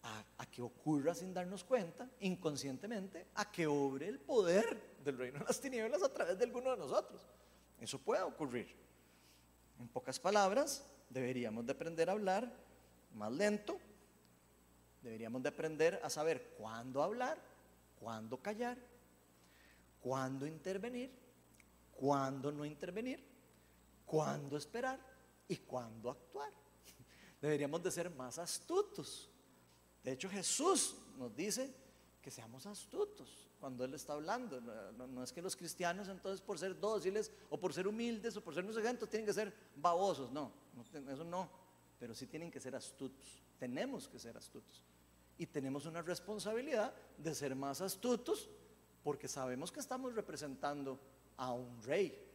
a, que ocurra sin darnos cuenta, inconscientemente, a que obre el poder del reino de las tinieblas a través de alguno de nosotros. Eso puede ocurrir. En pocas palabras, deberíamos de aprender a hablar más lento, deberíamos de aprender a saber cuándo hablar, cuándo callar, cuándo intervenir, cuándo no intervenir, cuándo esperar y cuándo actuar. (laughs) Deberíamos de ser más astutos de hecho, Jesús nos dice que seamos astutos cuando Él está hablando. No, es que los cristianos entonces por ser dóciles o por ser humildes o por ser ejemplos tienen que ser babosos. No, eso no. Pero sí tienen que ser astutos. Tenemos que ser astutos. Y tenemos una responsabilidad de ser más astutos porque sabemos que estamos representando a un rey.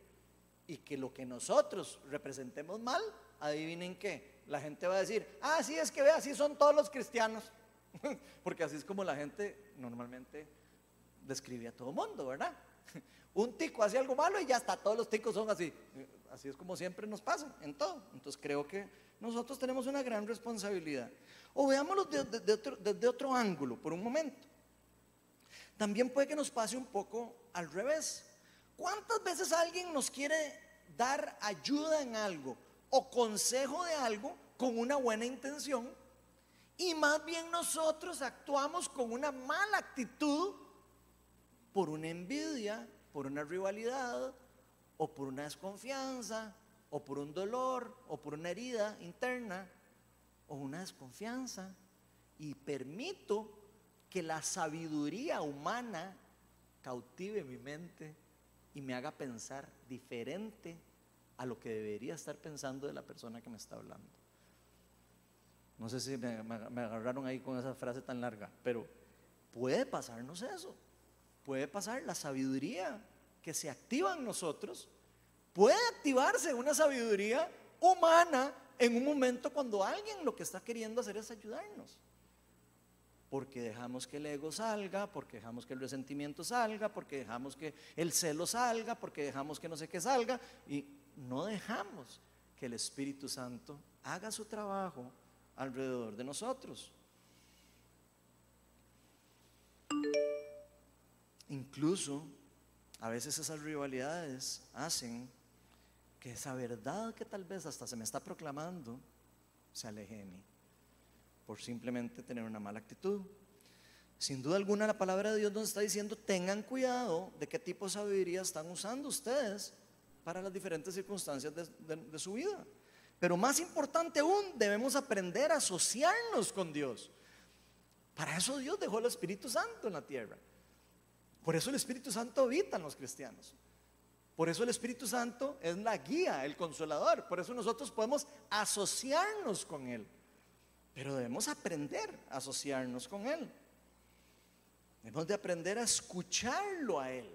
Y que lo que nosotros representemos mal, adivinen qué. La gente va a decir, ah, sí, es que ve, así son todos los cristianos. (laughs) Porque así es como la gente normalmente describe a todo mundo, ¿verdad? (laughs) Un tico hace algo malo y ya está, todos los ticos son así. Así es como siempre nos pasa en todo. Entonces creo que nosotros tenemos una gran responsabilidad. O veámoslo desde, otro, ángulo, por un momento. También puede que nos pase un poco al revés. ¿Cuántas veces alguien nos quiere dar ayuda en algo o consejo de algo con una buena intención y más bien nosotros actuamos con una mala actitud por una envidia, por una rivalidad, o por una desconfianza, o por un dolor, o por una herida interna, o una desconfianza. Y permito que la sabiduría humana cautive mi mente y me haga pensar diferente a lo que debería estar pensando de la persona que me está hablando. No sé si me, agarraron ahí con esa frase tan larga, pero puede pasarnos eso. Puede pasar la sabiduría que se activa en nosotros. Puede activarse una sabiduría humana en un momento cuando alguien lo que está queriendo hacer es ayudarnos. Porque dejamos que el ego salga, porque dejamos que el resentimiento salga, porque dejamos que el celo salga, porque dejamos que no sé qué salga y no dejamos que el Espíritu Santo haga su trabajo alrededor de nosotros. Incluso a veces esas rivalidades hacen que esa verdad que tal vez hasta se me está proclamando se aleje de mí. por simplemente tener una mala actitud. Sin duda alguna la palabra de Dios nos está diciendo, tengan cuidado de qué tipo de sabiduría están usando ustedes para las diferentes circunstancias de, su vida. Pero más importante aún, debemos aprender a asociarnos con Dios. Para eso Dios dejó el Espíritu Santo en la tierra. Por eso el Espíritu Santo habita en los cristianos. Por eso el Espíritu Santo es la guía, el consolador. Por eso nosotros podemos asociarnos con Él. Pero debemos aprender a asociarnos con Él. Debemos de aprender a escucharlo a Él.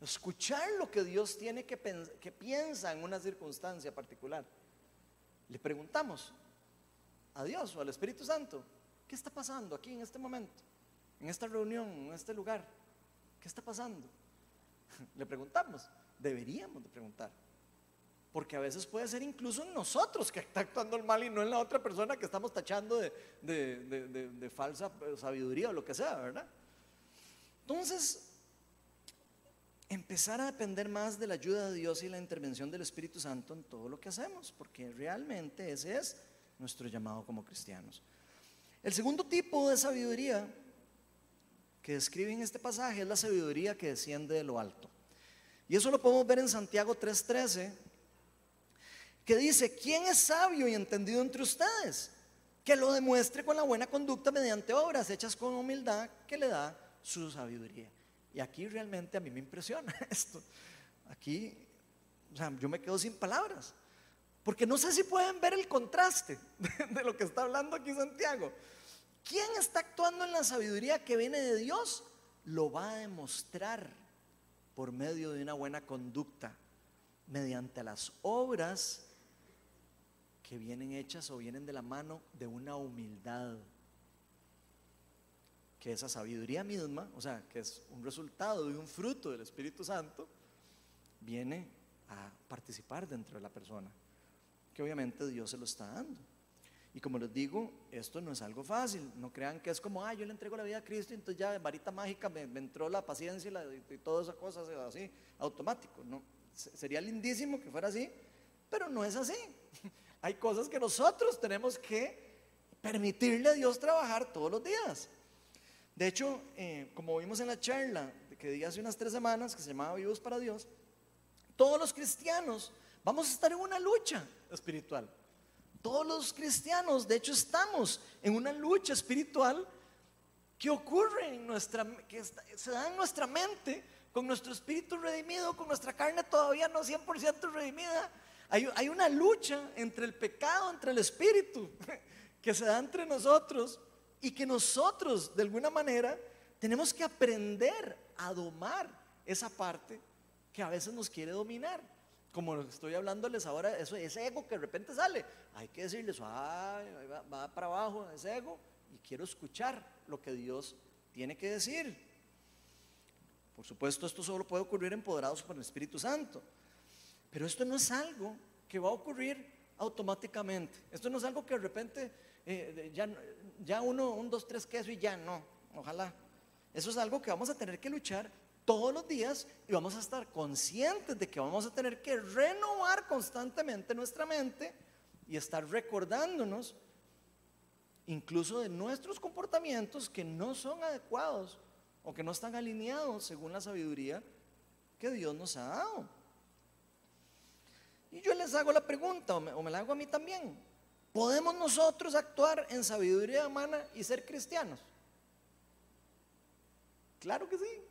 Escuchar lo que Dios tiene que, que piensa en una circunstancia particular. Le preguntamos a Dios o al Espíritu Santo, ¿qué está pasando aquí en este momento? En esta reunión, en este lugar. ¿Qué está pasando? (laughs) Le preguntamos, deberíamos de preguntar. Porque a veces puede ser incluso en nosotros que está actuando el mal y no en la otra persona que estamos tachando de, de falsa sabiduría o lo que sea, ¿verdad? Entonces, empezar a depender más de la ayuda de Dios y la intervención del Espíritu Santo en todo lo que hacemos, porque realmente ese es nuestro llamado como cristianos. El segundo tipo de sabiduría que describe en este pasaje es la sabiduría que desciende de lo alto. Y eso lo podemos ver en Santiago 3:13, que dice, ¿quién es sabio y entendido entre ustedes? Que lo demuestre con la buena conducta mediante obras hechas con humildad que le da su sabiduría. Y aquí realmente a mí me impresiona (laughs) esto. Aquí, o sea, yo me quedo sin palabras. Porque no sé si pueden ver el contraste (laughs) de, lo que está hablando aquí Santiago. ¿Quién está actuando en la sabiduría que viene de Dios? Lo va a demostrar por medio de una buena conducta, mediante las obras que vienen hechas o vienen de la mano de una humildad que esa sabiduría misma, o sea, que es un resultado de un fruto del Espíritu Santo, viene a participar dentro de la persona, que obviamente Dios se lo está dando. Y como les digo, esto no es algo fácil, no crean que es como, ah, yo le entrego la vida a Cristo y entonces ya varita mágica me, entró la paciencia y, la, y todas esas cosas así, automático. No, sería lindísimo que fuera así, pero no es así. (laughs) Hay cosas que nosotros tenemos que permitirle a Dios trabajar todos los días. De hecho, eh, como vimos en la charla que di hace unas tres semanas, que se llamaba Vivos para Dios, todos los cristianos vamos a estar en una lucha espiritual. Todos los cristianos, de hecho, estamos en una lucha espiritual que ocurre en nuestra, que se da en nuestra mente, con nuestro espíritu redimido, con nuestra carne todavía no 100% redimida. Hay, hay una lucha entre el pecado, entre el espíritu, (laughs) que se da entre nosotros y que nosotros de alguna manera tenemos que aprender a domar esa parte que a veces nos quiere dominar. Como estoy hablándoles ahora, eso, ese ego que de repente sale, hay que decirles, va, va para abajo ese ego y quiero escuchar lo que Dios tiene que decir. Por supuesto, esto solo puede ocurrir empoderados por el Espíritu Santo. Pero esto no es algo que va a ocurrir automáticamente. Esto no es algo que de repente eh, ya, ya uno, un, dos, tres queso y ya no, ojalá. Eso es algo que vamos a tener que luchar todos los días y vamos a estar conscientes de que vamos a tener que renovar constantemente nuestra mente y estar recordándonos incluso de nuestros comportamientos que no son adecuados o que no están alineados según la sabiduría que Dios nos ha dado. Y yo les hago la pregunta, o me, la hago a mí también. ¿Podemos nosotros actuar en sabiduría humana y ser cristianos? Claro que sí.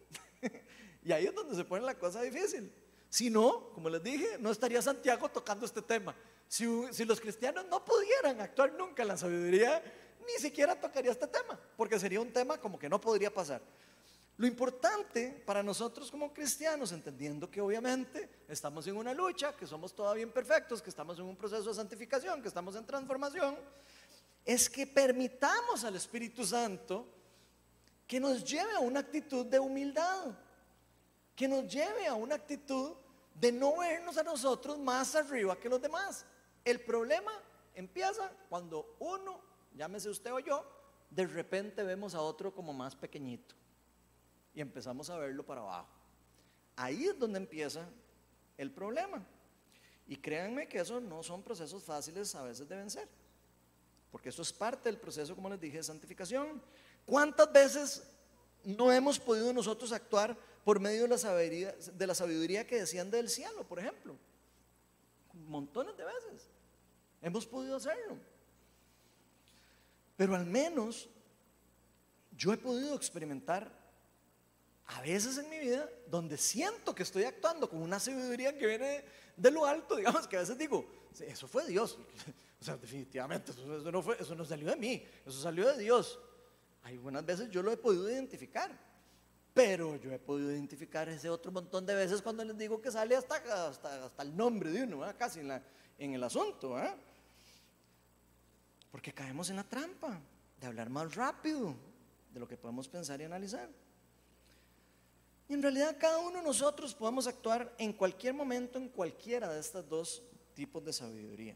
Y ahí es donde se pone la cosa difícil. Si no, como les dije, no estaría Santiago tocando este tema. Si, si, los cristianos no pudieran actuar nunca en la sabiduría, ni siquiera tocaría este tema, porque sería un tema como que no podría pasar. Lo importante para nosotros como cristianos, entendiendo que obviamente estamos en una lucha, que somos todavía imperfectos, que estamos en un proceso de santificación, que estamos en transformación, es que permitamos al Espíritu Santo que nos lleve a una actitud de humildad, que nos lleve a una actitud de no vernos a nosotros más arriba que los demás. El problema empieza cuando uno, llámese usted o yo, de repente vemos a otro como más pequeñito y empezamos a verlo para abajo. Ahí es donde empieza el problema. Y créanme que eso no son procesos fáciles a veces de vencer. porque eso es parte del proceso, como les dije, de santificación. ¿Cuántas veces no hemos podido nosotros actuar por medio de la sabiduría, de la sabiduría que desciende del cielo, por ejemplo? Montones de veces. Hemos podido hacerlo. Pero al menos yo he podido experimentar a veces en mi vida donde siento que estoy actuando con una sabiduría que viene de lo alto, digamos, que a veces digo, eso fue Dios. (laughs) O sea, definitivamente, eso, no, fue, eso no salió de mí, eso salió de Dios. Algunas veces yo lo he podido identificar, pero yo he podido identificar ese otro montón de veces cuando les digo que sale hasta, hasta, el nombre de uno, casi en, la, en el asunto. Porque caemos en la trampa de hablar más rápido de lo que podemos pensar y analizar. Y en realidad cada uno de nosotros podemos actuar en cualquier momento en cualquiera de estos dos tipos de sabiduría.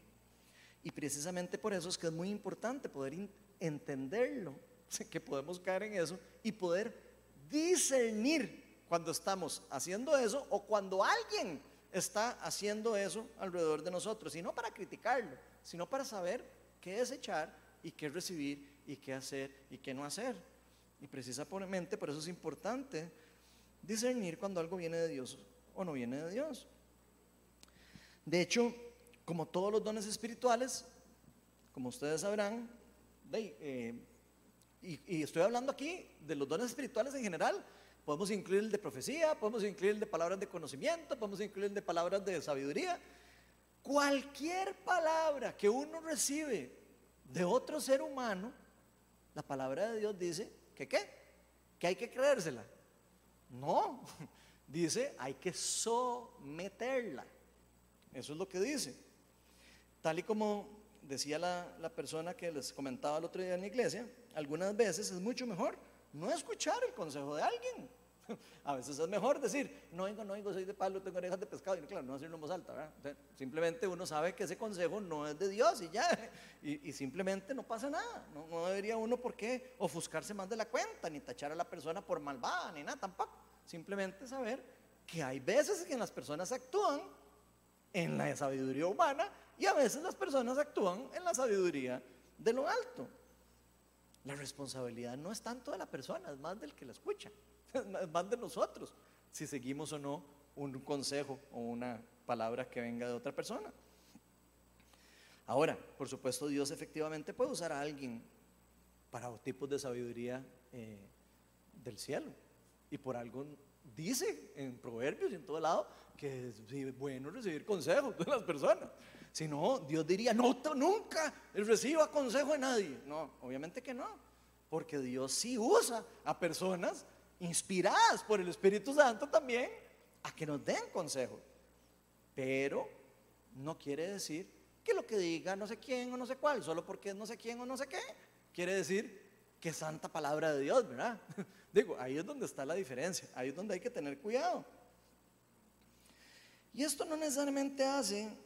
Y precisamente por eso es que es muy importante poder entenderlo, (laughs) que podemos caer en eso y poder discernir cuando estamos haciendo eso o cuando alguien está haciendo eso alrededor de nosotros, y no para criticarlo, sino para saber qué desechar y qué recibir y qué hacer y qué no hacer. Y precisamente por eso es importante discernir cuando algo viene de Dios o no viene de Dios. De hecho, como todos los dones espirituales, como ustedes sabrán, eh, y, estoy hablando aquí de los dones espirituales en general, podemos incluir el de profecía, podemos incluir el de palabras de conocimiento, podemos incluir el de palabras de sabiduría. Cualquier palabra que uno recibe de otro ser humano, la palabra de Dios dice que qué, que hay que creérsela. No, (laughs) dice hay que someterla. Eso es lo que dice. Tal y como decía la, persona que les comentaba el otro día en la iglesia, algunas veces es mucho mejor no escuchar el consejo de alguien. (laughs) A veces es mejor decir, no oigo, no oigo, soy de palo, tengo orejas de pescado. Y claro, no decirlo en voz alta, ¿verdad? simplemente uno sabe que ese consejo no es de Dios y ya. (laughs) Y, simplemente no pasa nada. No, no, debería uno por qué ofuscarse más de la cuenta, ni tachar a la persona por malvada, ni nada tampoco. Simplemente saber que hay veces que las personas actúan en la sabiduría humana y a veces las personas actúan en la sabiduría de lo alto. La responsabilidad no es tanto de la persona, es más del que la escucha (laughs) van de nosotros, si seguimos o no un consejo o una palabra que venga de otra persona. Ahora, por supuesto, Dios efectivamente puede usar a alguien para tipos de sabiduría eh, del cielo. Y por algo dice en Proverbios y en todo lado que es bueno recibir consejos de las personas. Si no, Dios diría, no, nunca reciba consejo de nadie. No, obviamente que no, porque Dios sí usa a personas inspiradas por el Espíritu Santo también, a que nos den consejo. Pero no quiere decir que lo que diga no sé quién o no sé cuál, solo porque es no sé quién o no sé qué, quiere decir que santa palabra de Dios, ¿verdad? (laughs) Digo, ahí es donde está la diferencia, ahí es donde hay que tener cuidado. Y esto no necesariamente hace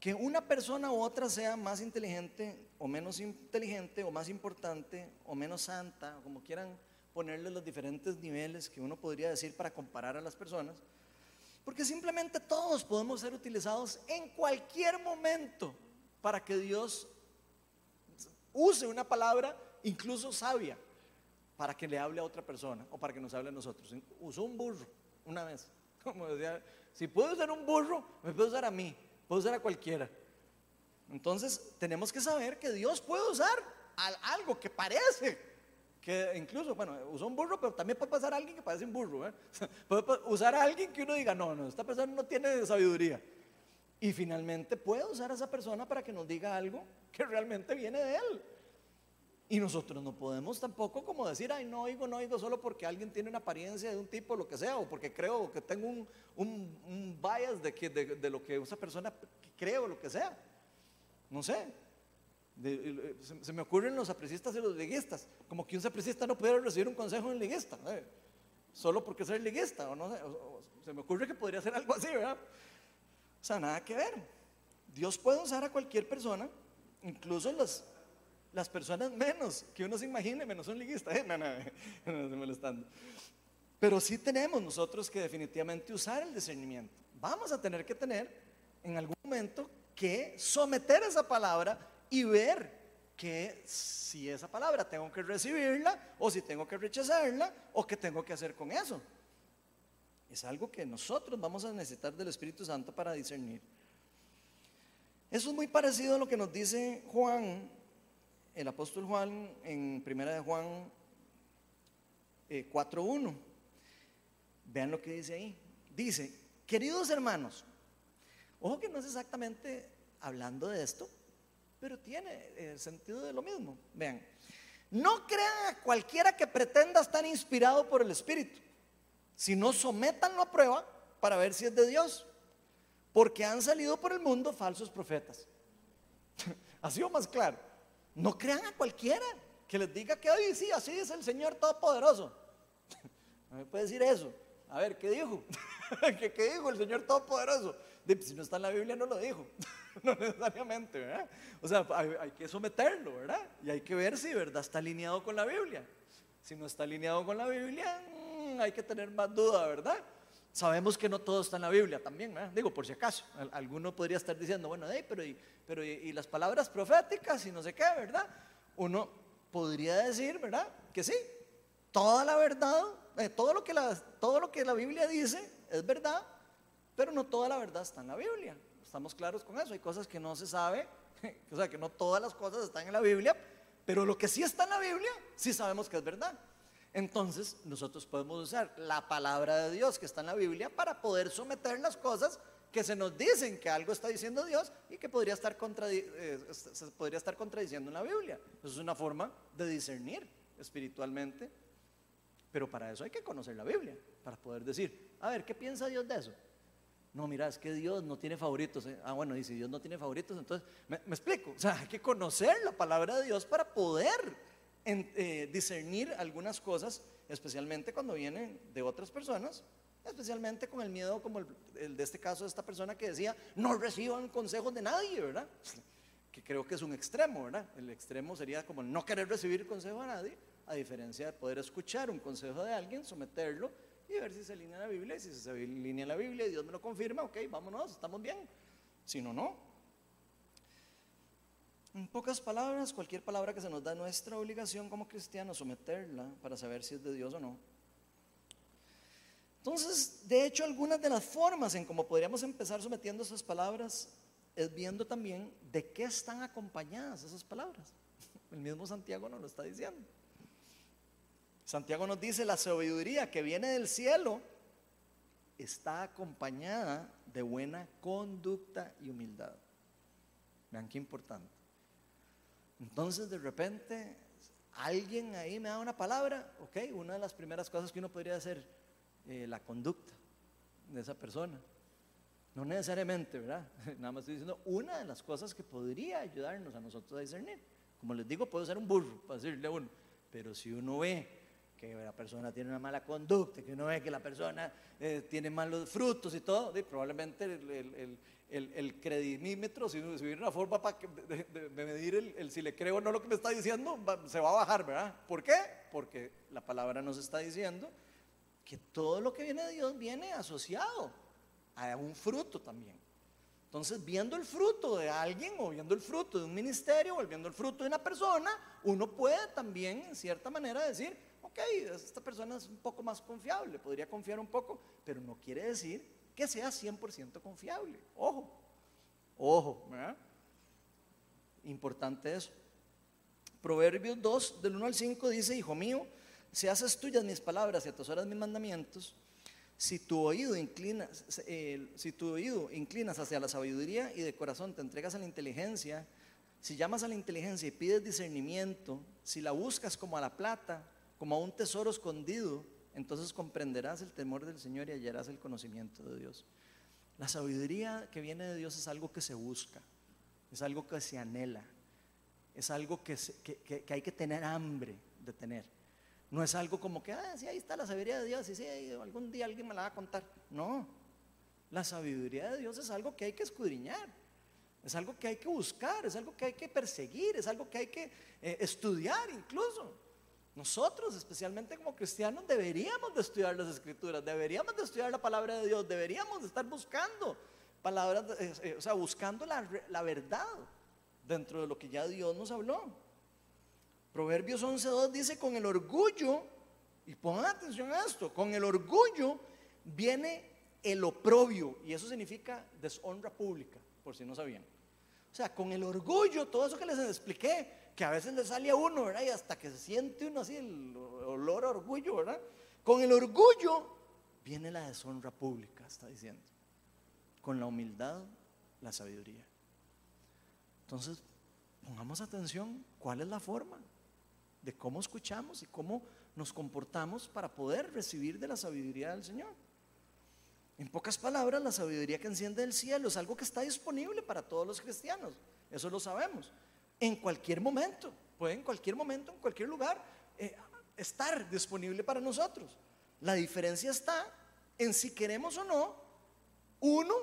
que una persona u otra sea más inteligente o menos inteligente o más importante o menos santa, como quieran ponerle los diferentes niveles que uno podría decir para comparar a las personas, porque simplemente todos podemos ser utilizados en cualquier momento para que Dios use una palabra, incluso sabia, para que le hable a otra persona o para que nos hable a nosotros. Usó un burro una vez, como decía, si puedo usar un burro, me puedo usar a mí, puedo usar a cualquiera. Entonces tenemos que saber que Dios puede usar algo que parece que incluso, bueno, usó un burro, pero también puede pasar a alguien que parece un burro. ¿eh? (laughs) Puede usar a alguien que uno diga, no, no, esta persona no tiene sabiduría. Y finalmente puede usar a esa persona para que nos diga algo que realmente viene de él. Y nosotros no podemos tampoco como decir, ay, no oigo, no oigo solo porque alguien tiene una apariencia de un tipo, lo que sea, o porque creo que tengo un, un, bias de, que, de, lo que esa persona cree o lo que sea. No sé, se, me ocurren los sapricistas y los liguistas, como que un sapricista no pudiera recibir un consejo de un liguista, ¿eh? solo porque soy liguista, o no sé, se me ocurre que podría ser algo así, ¿verdad? O sea, nada que ver. Dios puede usar a cualquier persona, incluso las, las personas menos que uno se imagine, menos un liguista, (laughs) ¿eh? no, no, no, estoy molestando. Pero sí tenemos nosotros que definitivamente usar el discernimiento. Vamos a tener que tener en algún momento que someter esa palabra y ver que si esa palabra tengo que recibirla o si tengo que rechazarla o qué tengo que hacer con eso. Es algo que nosotros vamos a necesitar del Espíritu Santo para discernir. Eso es muy parecido a lo que nos dice Juan, el apóstol Juan, en primera de Juan 4.1. Eh, Vean lo que dice ahí. Dice, queridos hermanos, ojo que no es exactamente hablando de esto, pero tiene el sentido de lo mismo. Vean, no crean a cualquiera que pretenda estar inspirado por el Espíritu, sino sometanlo a prueba para ver si es de Dios, porque han salido por el mundo falsos profetas. (laughs) ha sido más claro. No crean a cualquiera que les diga que hoy sí, así es el Señor Todopoderoso. (laughs) No me puede decir eso. A ver, ¿qué dijo? (laughs) ¿Qué, ¿Qué, dijo el Señor Todopoderoso? si no está en la Biblia, no lo dijo. (laughs) no necesariamente, ¿verdad? O sea, hay, que someterlo, ¿verdad? Y hay que ver si, ¿verdad? Está alineado con la Biblia. Si no está alineado con la Biblia, mm, hay que tener más duda, ¿verdad? Sabemos que no todo está en la Biblia también. Digo, por si acaso. Alguno podría estar diciendo, bueno, hey, pero, y, pero y, las palabras proféticas y no sé qué, ¿verdad? Uno podría decir, ¿verdad? Que sí, toda la verdad, eh, todo, lo que la, todo lo que la Biblia dice es verdad, pero no toda la verdad está en la Biblia. Estamos claros con eso. Hay cosas que no se sabe, (laughs) o sea, que no todas las cosas están en la Biblia, pero lo que sí está en la Biblia, sí sabemos que es verdad. Entonces, nosotros podemos usar la palabra de Dios que está en la Biblia para poder someter las cosas que se nos dicen que algo está diciendo Dios y que podría estar, eh, se podría estar contradiciendo en la Biblia. Eso es una forma de discernir espiritualmente, pero para eso hay que conocer la Biblia, para poder decir, a ver, ¿qué piensa Dios de eso? No, mira, es que Dios no tiene favoritos. ¿eh? Ah, bueno, y si Dios no tiene favoritos, entonces, me, explico. O sea, hay que conocer la palabra de Dios para poder eh, discernir algunas cosas, especialmente cuando vienen de otras personas, especialmente con el miedo como el, de este caso de esta persona que decía, no reciban consejos de nadie, ¿verdad? (laughs) Que creo que es un extremo, ¿verdad? El extremo sería como no querer recibir consejo a nadie, a diferencia de poder escuchar un consejo de alguien, someterlo y ver si se alinea la Biblia. Y si se alinea la Biblia y Dios me lo confirma, ok, vámonos, estamos bien. Si no, no. En pocas palabras, cualquier palabra que se nos da nuestra obligación como cristianos, someterla para saber si es de Dios o no. Entonces, de hecho, algunas de las formas en cómo podríamos empezar sometiendo esas palabras es viendo también de qué están acompañadas esas palabras. (laughs) El mismo Santiago nos lo está diciendo. Santiago nos dice, la sabiduría que viene del cielo está acompañada de buena conducta y humildad. Vean qué importante. Entonces de repente alguien ahí me da una palabra, ok, una de las primeras cosas que uno podría hacer, eh, la conducta de esa persona. No necesariamente, ¿verdad? (laughs) Nada más estoy diciendo una de las cosas que podría ayudarnos a nosotros a discernir. Como les digo, puedo ser un burro para decirle a uno, pero si uno ve que la persona tiene una mala conducta, que uno ve que la persona eh, tiene malos frutos y todo, probablemente el, el, el, credimímetro, si, hubiera una forma para de, medir el, si le creo o no lo que me está diciendo, se va a bajar, ¿verdad? ¿Por qué? Porque la palabra nos está diciendo que todo lo que viene de Dios viene asociado a un fruto también. Entonces, viendo el fruto de alguien o viendo el fruto de un ministerio o viendo el fruto de una persona, uno puede también, en cierta manera, decir, ok, esta persona es un poco más confiable, podría confiar un poco, pero no quiere decir que sea 100% confiable. Ojo, ojo, ¿verdad? Importante eso. Proverbios 2, del 1 al 5 dice, hijo mío, si haces tuyas mis palabras y atesoras mis mandamientos, si tu oído inclinas, si tu oído inclinas hacia la sabiduría y de corazón te entregas a la inteligencia, si llamas a la inteligencia y pides discernimiento, si la buscas como a la plata, como a un tesoro escondido, entonces comprenderás el temor del Señor y hallarás el conocimiento de Dios. La sabiduría que viene de Dios es algo que se busca, es algo que se anhela, es algo que, hay que tener hambre de tener. No es algo como que, ah, sí, ahí está la sabiduría de Dios, y sí, algún día alguien me la va a contar. No, la sabiduría de Dios es algo que hay que escudriñar, es algo que hay que buscar, es algo que hay que perseguir, es algo que hay que eh, estudiar incluso. Nosotros, especialmente como cristianos, deberíamos de estudiar las escrituras, deberíamos de estudiar la palabra de Dios, deberíamos de estar buscando palabras, eh, eh, o sea, buscando la, la verdad dentro de lo que ya Dios nos habló. Proverbios 11.2 dice, con el orgullo, y pongan atención a esto, con el orgullo viene el oprobio, y eso significa deshonra pública, por si no sabían. O sea, con el orgullo, todo eso que les expliqué, que a veces le sale a uno, ¿verdad? Y hasta que se siente uno así, el olor a orgullo, ¿verdad? Con el orgullo viene la deshonra pública, está diciendo. Con la humildad, la sabiduría. Entonces, pongamos atención, ¿cuál es la forma de cómo escuchamos y cómo nos comportamos para poder recibir de la sabiduría del Señor? En pocas palabras, la sabiduría que enciende el cielo es algo que está disponible para todos los cristianos. Eso lo sabemos. En cualquier momento, puede en cualquier momento, en cualquier lugar, eh, estar disponible para nosotros. La diferencia está en si queremos o no, uno,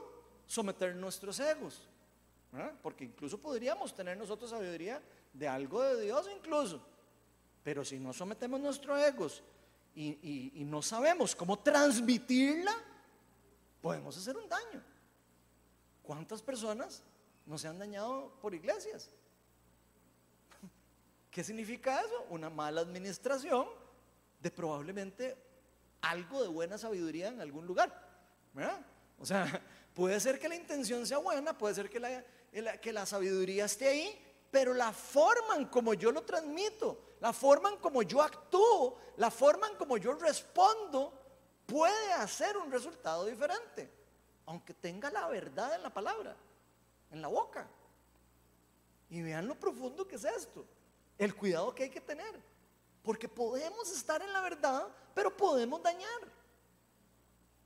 someter nuestros egos. Porque incluso podríamos tener nosotros sabiduría de algo de Dios incluso. Pero si no sometemos nuestros egos y no sabemos cómo transmitirla, podemos hacer un daño. ¿Cuántas personas no se han dañado por iglesias? ¿Qué significa eso? Una mala administración de probablemente algo de buena sabiduría en algún lugar. O sea, (laughs) puede ser que la intención sea buena, puede ser que la, que la sabiduría esté ahí, pero la forma en como yo lo transmito, la forma en como yo actúo, la forma en como yo respondo, puede hacer un resultado diferente, aunque tenga la verdad en la palabra, en la boca. Y vean lo profundo que es esto, el cuidado que hay que tener, porque podemos estar en la verdad, pero podemos dañar.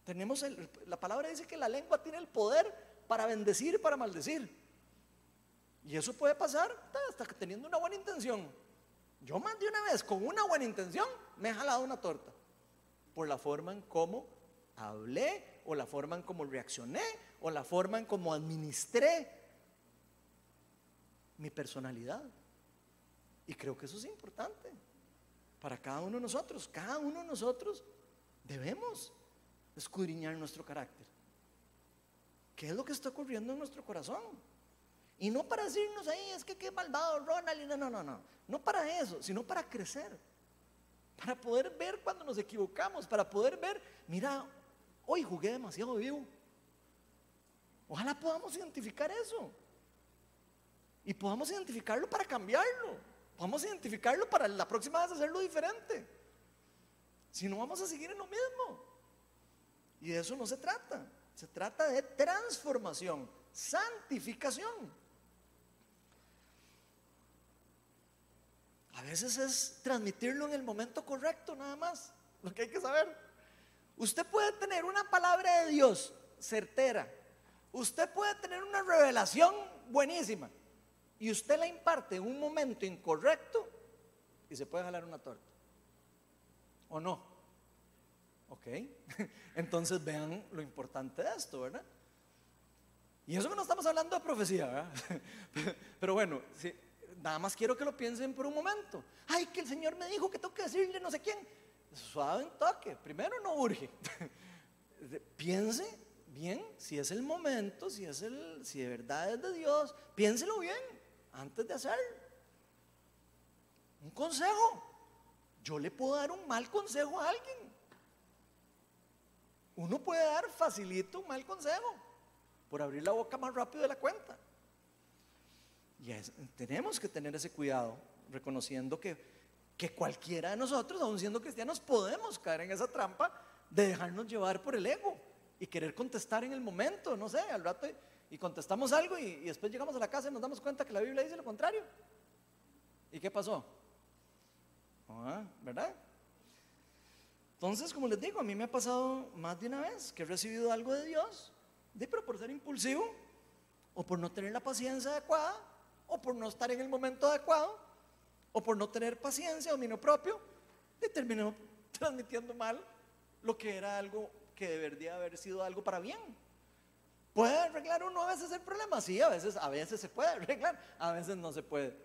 Tenemos la palabra dice que la lengua tiene el poder para bendecir y para maldecir. Y eso puede pasar hasta que teniendo una buena intención. Yo más de una vez con una buena intención me he jalado una torta por la forma en cómo hablé o la forma en cómo reaccioné o la forma en cómo administré mi personalidad. Y creo que eso es importante para cada uno de nosotros. Cada uno de nosotros debemos escudriñar nuestro carácter. ¿Qué es lo que está ocurriendo en nuestro corazón? Y no para decirnos ahí, es que qué malvado Ronald. No, no, no, no. No para eso, sino para crecer para poder ver cuando nos equivocamos, para poder ver, mira, hoy jugué demasiado vivo. Ojalá podamos identificar eso. Y podamos identificarlo para cambiarlo. Podamos identificarlo para la próxima vez hacerlo diferente. Si no, vamos a seguir en lo mismo. Y de eso no se trata. Se trata de transformación, santificación. A veces es transmitirlo en el momento correcto, nada más. Lo que hay que saber. Usted puede tener una palabra de Dios certera. Usted puede tener una revelación buenísima. Y usted la imparte en un momento incorrecto y se puede jalar una torta. ¿O no? ¿Ok? (laughs) Entonces vean lo importante de esto, ¿verdad? Y eso que no estamos hablando de profecía, ¿verdad? (laughs) Pero bueno, Nada más quiero que lo piensen por un momento. Ay, que el Señor me dijo que tengo que decirle no sé quién. Suave en toque. Primero no urge. (laughs) Piense bien si es el momento, si es el, si de verdad es de Dios. Piénselo bien antes de hacerlo. Un consejo. Yo le puedo dar un mal consejo a alguien. Uno puede dar facilito un mal consejo por abrir la boca más rápido de la cuenta. Y tenemos que tener ese cuidado, reconociendo que, que cualquiera de nosotros, aun siendo cristianos, podemos caer en esa trampa de dejarnos llevar por el ego y querer contestar en el momento, no sé, al rato y, contestamos algo y, después llegamos a la casa y nos damos cuenta que la Biblia dice lo contrario. ¿Y qué pasó? Ah, ¿Verdad? Entonces, como les digo, a mí me ha pasado más de una vez que he recibido algo de Dios, de, pero por ser impulsivo o por no tener la paciencia adecuada, o por no estar en el momento adecuado, o por no tener paciencia, dominio propio, y terminó (laughs) transmitiendo mal lo que era algo que debería haber sido algo para bien. ¿Puede arreglar uno a veces el problema? Sí, a veces, a veces se puede (laughs) arreglar, a veces no se puede.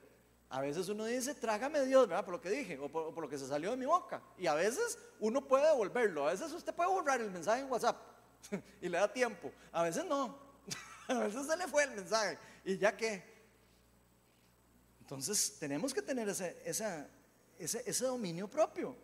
A veces uno dice, trágame Dios, ¿verdad? Por lo que dije, o por, lo que se salió de mi boca. Y a veces uno puede devolverlo. A veces usted puede borrar el mensaje en WhatsApp (laughs) y le da tiempo. A veces no. (laughs) A veces se le fue el mensaje. Y ya que Entonces tenemos que tener ese, ese, dominio propio.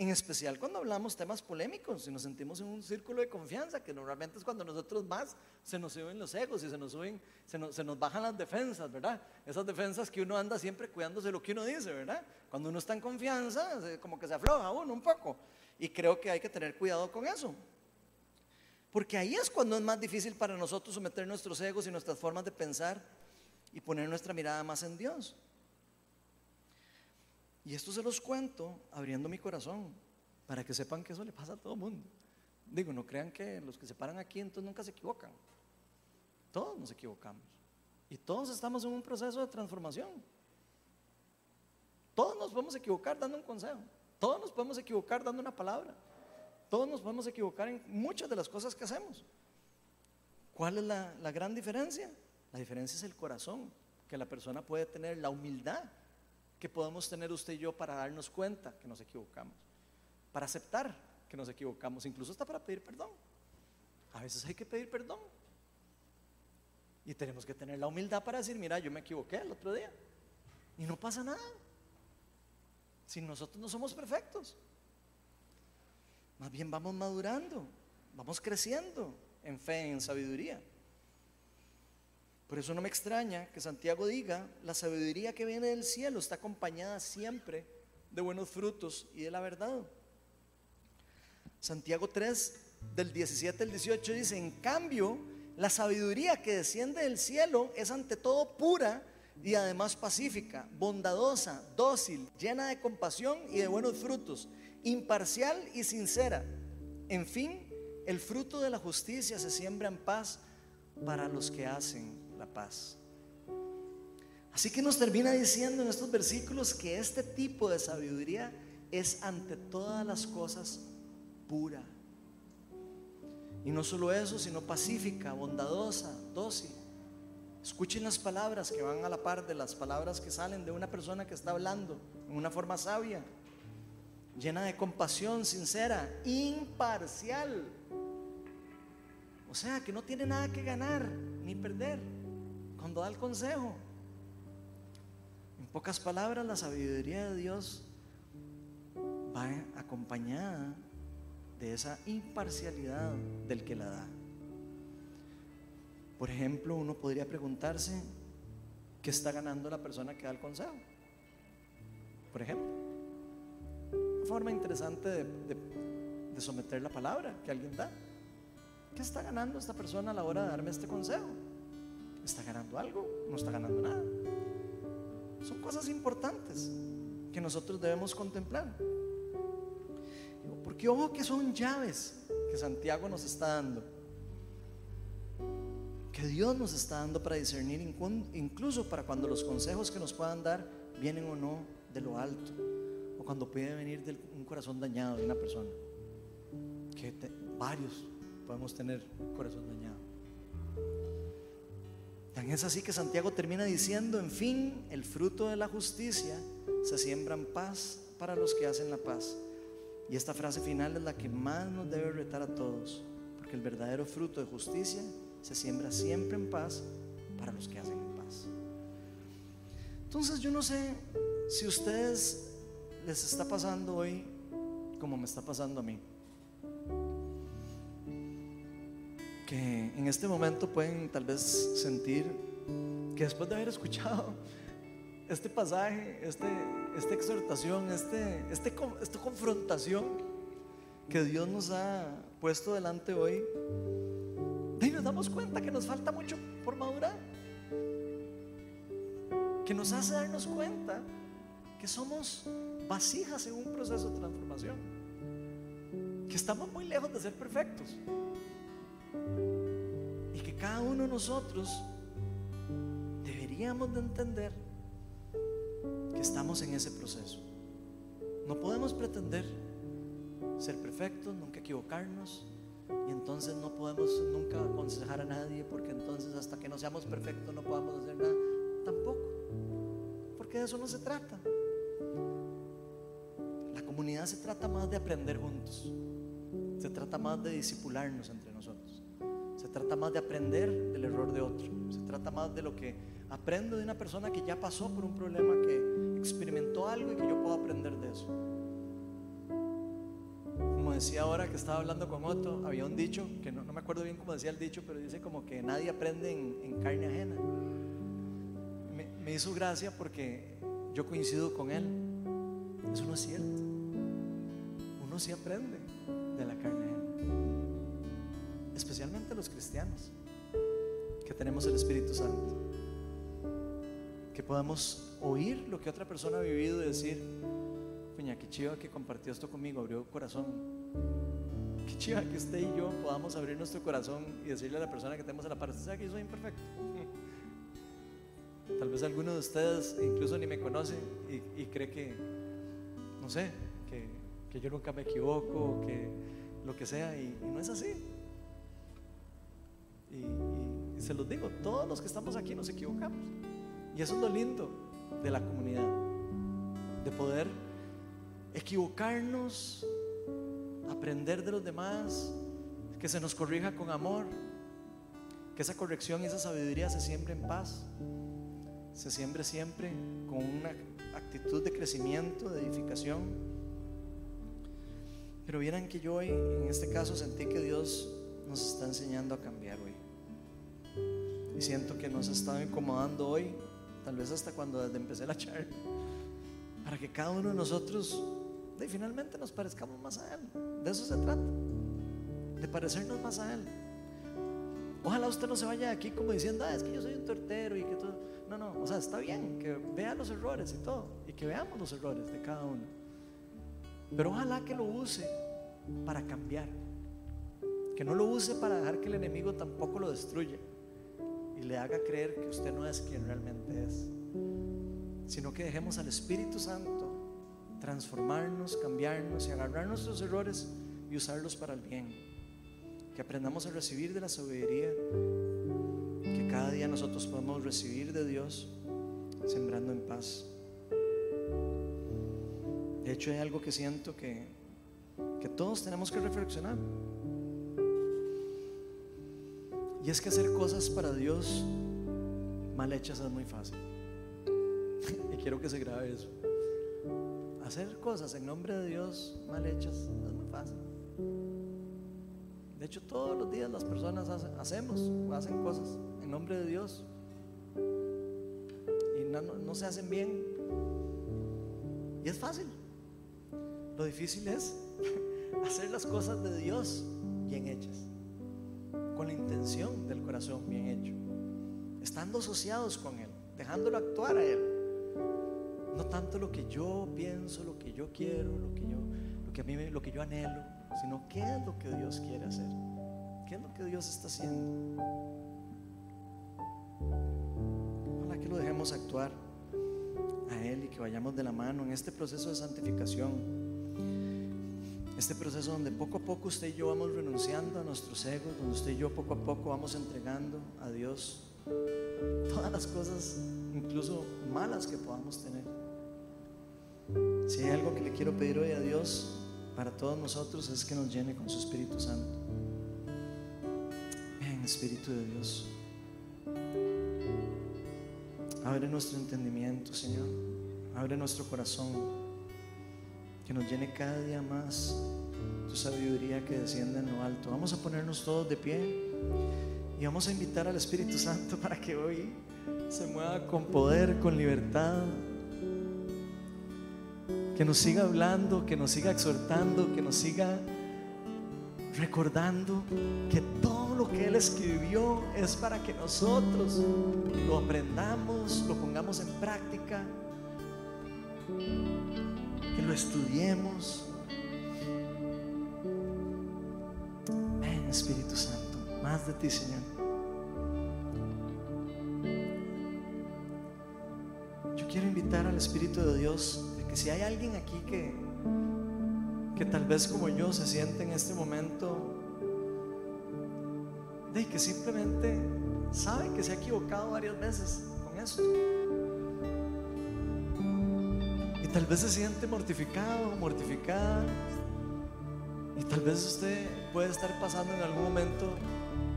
En especial cuando hablamos temas polémicos y nos sentimos en un círculo de confianza, que normalmente es cuando nosotros más se nos suben los egos y se nos suben, se nos, bajan las defensas, ¿verdad? Esas defensas que uno anda siempre cuidándose lo que uno dice, ¿verdad? Cuando uno está en confianza, como que se afloja uno un poco. Y creo que hay que tener cuidado con eso. Porque ahí es cuando es más difícil para nosotros someter nuestros egos y nuestras formas de pensar y poner nuestra mirada más en Dios. Y esto se los cuento abriendo mi corazón para que sepan que eso le pasa a todo el mundo. Digo, no crean que los que se paran aquí entonces nunca se equivocan. Todos nos equivocamos. Y todos estamos en un proceso de transformación. Todos nos podemos equivocar dando un consejo. Todos nos podemos equivocar dando una palabra. Todos nos podemos equivocar en muchas de las cosas que hacemos. ¿Cuál es la, la gran diferencia? La diferencia es el corazón, que la persona puede tener, la humildad que podemos tener usted y yo para darnos cuenta que nos equivocamos, para aceptar que nos equivocamos, incluso hasta para pedir perdón. A veces hay que pedir perdón. Y tenemos que tener la humildad para decir, mira, yo me equivoqué el otro día. Y no pasa nada. Si nosotros no somos perfectos. Más bien vamos madurando, vamos creciendo en fe, en sabiduría. Por eso no me extraña que Santiago diga, la sabiduría que viene del cielo está acompañada siempre de buenos frutos y de la verdad. Santiago 3, del 17 al 18 dice, en cambio, la sabiduría que desciende del cielo es ante todo pura y además pacífica, bondadosa, dócil, llena de compasión y de buenos frutos, imparcial y sincera. En fin, el fruto de la justicia se siembra en paz para los que hacen paz. Así que nos termina diciendo en estos versículos que este tipo de sabiduría es ante todas las cosas pura. Y no solo eso, sino pacífica, bondadosa, dócil. Escuchen las palabras que van a la par de las palabras que salen de una persona que está hablando en una forma sabia, llena de compasión, sincera, imparcial. O sea, que no tiene nada que ganar ni perder cuando da el consejo. En pocas palabras, la sabiduría de Dios va acompañada de esa imparcialidad del que la da. Por ejemplo, uno podría preguntarse, ¿qué está ganando la persona que da el consejo? Por ejemplo, una forma interesante de, de someter la palabra que alguien da. ¿Qué está ganando esta persona a la hora de darme este consejo? ¿Está ganando algo? ¿No está ganando nada? Son cosas importantes que nosotros debemos contemplar. Porque ojo que son llaves que Santiago nos está dando. Que Dios nos está dando para discernir incluso para cuando los consejos que nos puedan dar vienen o no de lo alto. O cuando puede venir de un corazón dañado de una persona. Que varios podemos tener corazón dañado. Tan es así que Santiago termina diciendo, en fin, el fruto de la justicia se siembra en paz para los que hacen la paz. Y esta frase final es la que más nos debe retar a todos, porque el verdadero fruto de justicia se siembra siempre en paz para los que hacen la paz. Entonces yo no sé si a ustedes les está pasando hoy como me está pasando a mí. Que en este momento pueden tal vez sentir que después de haber escuchado este pasaje, este, esta exhortación, este, este, esta confrontación que Dios nos ha puesto delante hoy, y nos damos cuenta que nos falta mucho por madurar, que nos hace darnos cuenta que somos vasijas en un proceso de transformación, que estamos muy lejos de ser perfectos y que cada uno de nosotros deberíamos de entender que estamos en ese proceso. No podemos pretender ser perfectos, nunca equivocarnos. Y entonces no podemos nunca aconsejar a nadie porque entonces hasta que no seamos perfectos no podamos hacer nada. Tampoco. Porque de eso no se trata. La comunidad se trata más de aprender juntos. Se trata más de disipularnos entre nosotros. Se trata más de aprender del error de otro. Se trata más de lo que Aprendo de una persona que ya pasó por un problema, que experimentó algo y que yo puedo aprender de eso. Como decía ahora que estaba hablando con Otto, había un dicho, que no, me acuerdo bien cómo decía el dicho, pero dice como que nadie aprende en, carne ajena. Me, me hizo gracia porque yo coincido con él. Eso no es cierto. Uno sí aprende de la carne. Especialmente los cristianos, que tenemos el Espíritu Santo. Que podamos oír lo que otra persona ha vivido y decir, puña, qué chiva que compartió esto conmigo, abrió corazón. Qué chiva que usted y yo podamos abrir nuestro corazón y decirle a la persona que tenemos a la par, que yo soy imperfecto. Tal vez alguno de ustedes incluso ni me conoce y, cree que, no sé, que, yo nunca me equivoco, que lo que sea, y, no es así. Y, se los digo, todos los que estamos aquí nos equivocamos. Y eso es lo lindo de la comunidad, de poder equivocarnos, aprender de los demás, que se nos corrija con amor, que esa corrección y esa sabiduría se siembre en paz se siembre siempre con una actitud de crecimiento, de edificación. Pero vieran que yo hoy, en este caso, sentí que Dios nos está enseñando a cambiar hoy. Y siento que nos ha estado incomodando hoy, tal vez hasta cuando empecé la charla, para que cada uno de nosotros finalmente nos parezcamos más a Él. De eso se trata, de parecernos más a Él. Ojalá usted no se vaya aquí como diciendo, ah, es que yo soy un tortero y que todo. No, no, o sea, está bien que vea los errores y todo, y que veamos los errores de cada uno. Pero ojalá que lo use para cambiar. Que no lo use para dejar que el enemigo tampoco lo destruya y le haga creer que usted no es quien realmente es. Sino que dejemos al Espíritu Santo transformarnos, cambiarnos y agarrar nuestros errores y usarlos para el bien. Que aprendamos a recibir de la sabiduría cada día nosotros podemos recibir de Dios sembrando en paz. De hecho, hay algo que siento que, que todos tenemos que reflexionar. Y es que hacer cosas para Dios mal hechas es muy fácil. (laughs) y quiero que se grabe eso. Hacer cosas en nombre de Dios mal hechas es muy fácil. De hecho, todos los días las personas hacemos o hacen cosas nombre de Dios. Y no, se hacen bien. Y es fácil. Lo difícil es (laughs) hacer las cosas de Dios bien hechas. Con la intención del corazón bien hecho. Estando asociados con Él. Dejándolo actuar a Él. No tanto lo que yo pienso, lo que yo quiero, lo que yo, lo que a mí, lo que yo anhelo, sino qué es lo que Dios quiere hacer. ¿Qué es lo que Dios está haciendo? Ojalá que lo dejemos actuar a Él y que vayamos de la mano en este proceso de santificación. Este proceso donde poco a poco usted y yo vamos renunciando a nuestros egos, donde usted y yo poco a poco vamos entregando a Dios todas las cosas, incluso malas que podamos tener. Si hay algo que le quiero pedir hoy a Dios para todos nosotros es que nos llene con su Espíritu Santo. Ven, Espíritu de Dios. Abre nuestro entendimiento, Señor. Abre nuestro corazón. Que nos llene cada día más tu sabiduría que desciende en lo alto. Vamos a ponernos todos de pie y vamos a invitar al Espíritu Santo para que hoy se mueva con poder, con libertad. Que nos siga hablando, que nos siga exhortando, que nos siga recordando que todo lo que Él escribió es para que nosotros lo aprendamos, lo pongamos en práctica, que lo estudiemos. Ven Espíritu Santo, más de ti Señor. Yo quiero invitar al Espíritu de Dios de que si hay alguien aquí que que tal vez como yo se siente en este momento de que simplemente sabe que se ha equivocado varias veces con esto. Y tal vez se siente mortificado, mortificada. Y tal vez usted puede estar pasando en algún momento,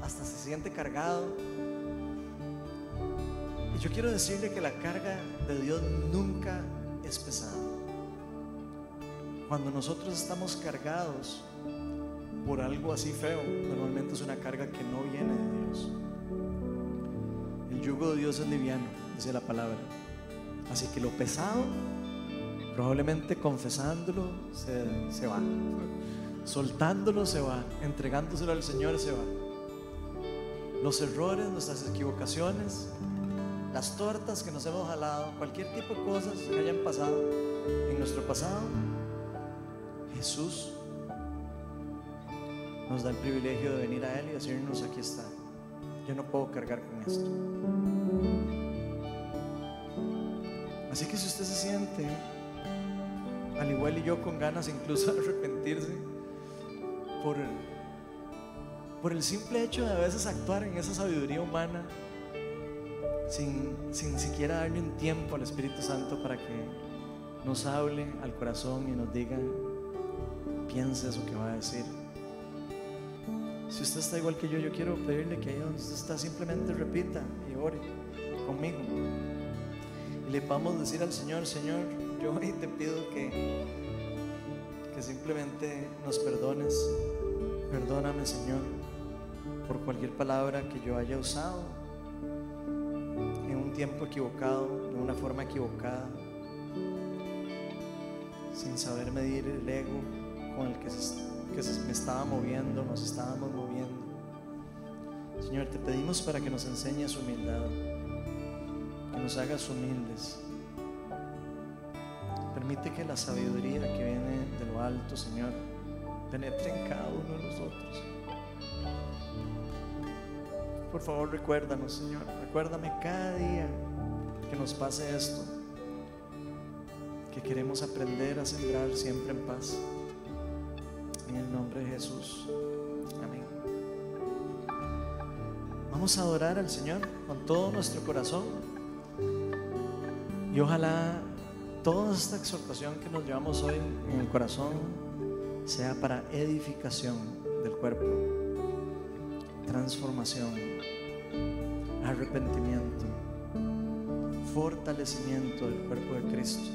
hasta se siente cargado. Yo quiero decirle que la carga de Dios nunca es pesada. Cuando nosotros estamos cargados por algo así feo, normalmente es una carga que no viene de Dios. El yugo de Dios es liviano, dice la palabra. Así que lo pesado, probablemente confesándolo, se, se va. Soltándolo se va. Entregándoselo al Señor se va. Los errores, nuestras equivocaciones, las tortas que nos hemos jalado, cualquier tipo de cosas que hayan pasado en nuestro pasado, Jesús nos da el privilegio de venir a Él y decirnos, aquí está, yo no puedo cargar con esto. Así que si usted se siente, igual y yo, con ganas incluso de arrepentirse por, por el simple hecho de a veces actuar en esa sabiduría humana, sin, sin siquiera darle un tiempo al Espíritu Santo para que nos hable al corazón y nos diga, piense eso que va a decir. Si usted está igual que yo, yo quiero pedirle que ahí donde usted está simplemente repita y ore conmigo. Y le vamos a decir al Señor, Señor, yo hoy te pido que, que simplemente nos perdones. Perdóname, Señor, por cualquier palabra que yo haya usado tiempo equivocado, de una forma equivocada, sin saber medir el ego con el que se, que se me estaba moviendo, nos estábamos moviendo. Señor, te pedimos para que nos enseñes humildad, que nos hagas humildes. Permite que la sabiduría que viene de lo alto, Señor, penetre en cada uno de nosotros. Por favor, recuérdanos, Señor. Recuérdame cada día que nos pase esto. Que queremos aprender a sembrar siempre en paz. En el nombre de Jesús. Amén. Vamos a adorar al Señor con todo nuestro corazón. Y ojalá toda esta exhortación que nos llevamos hoy en el corazón sea para edificación del cuerpo, transformación arrepentimiento, fortalecimiento del cuerpo de Cristo.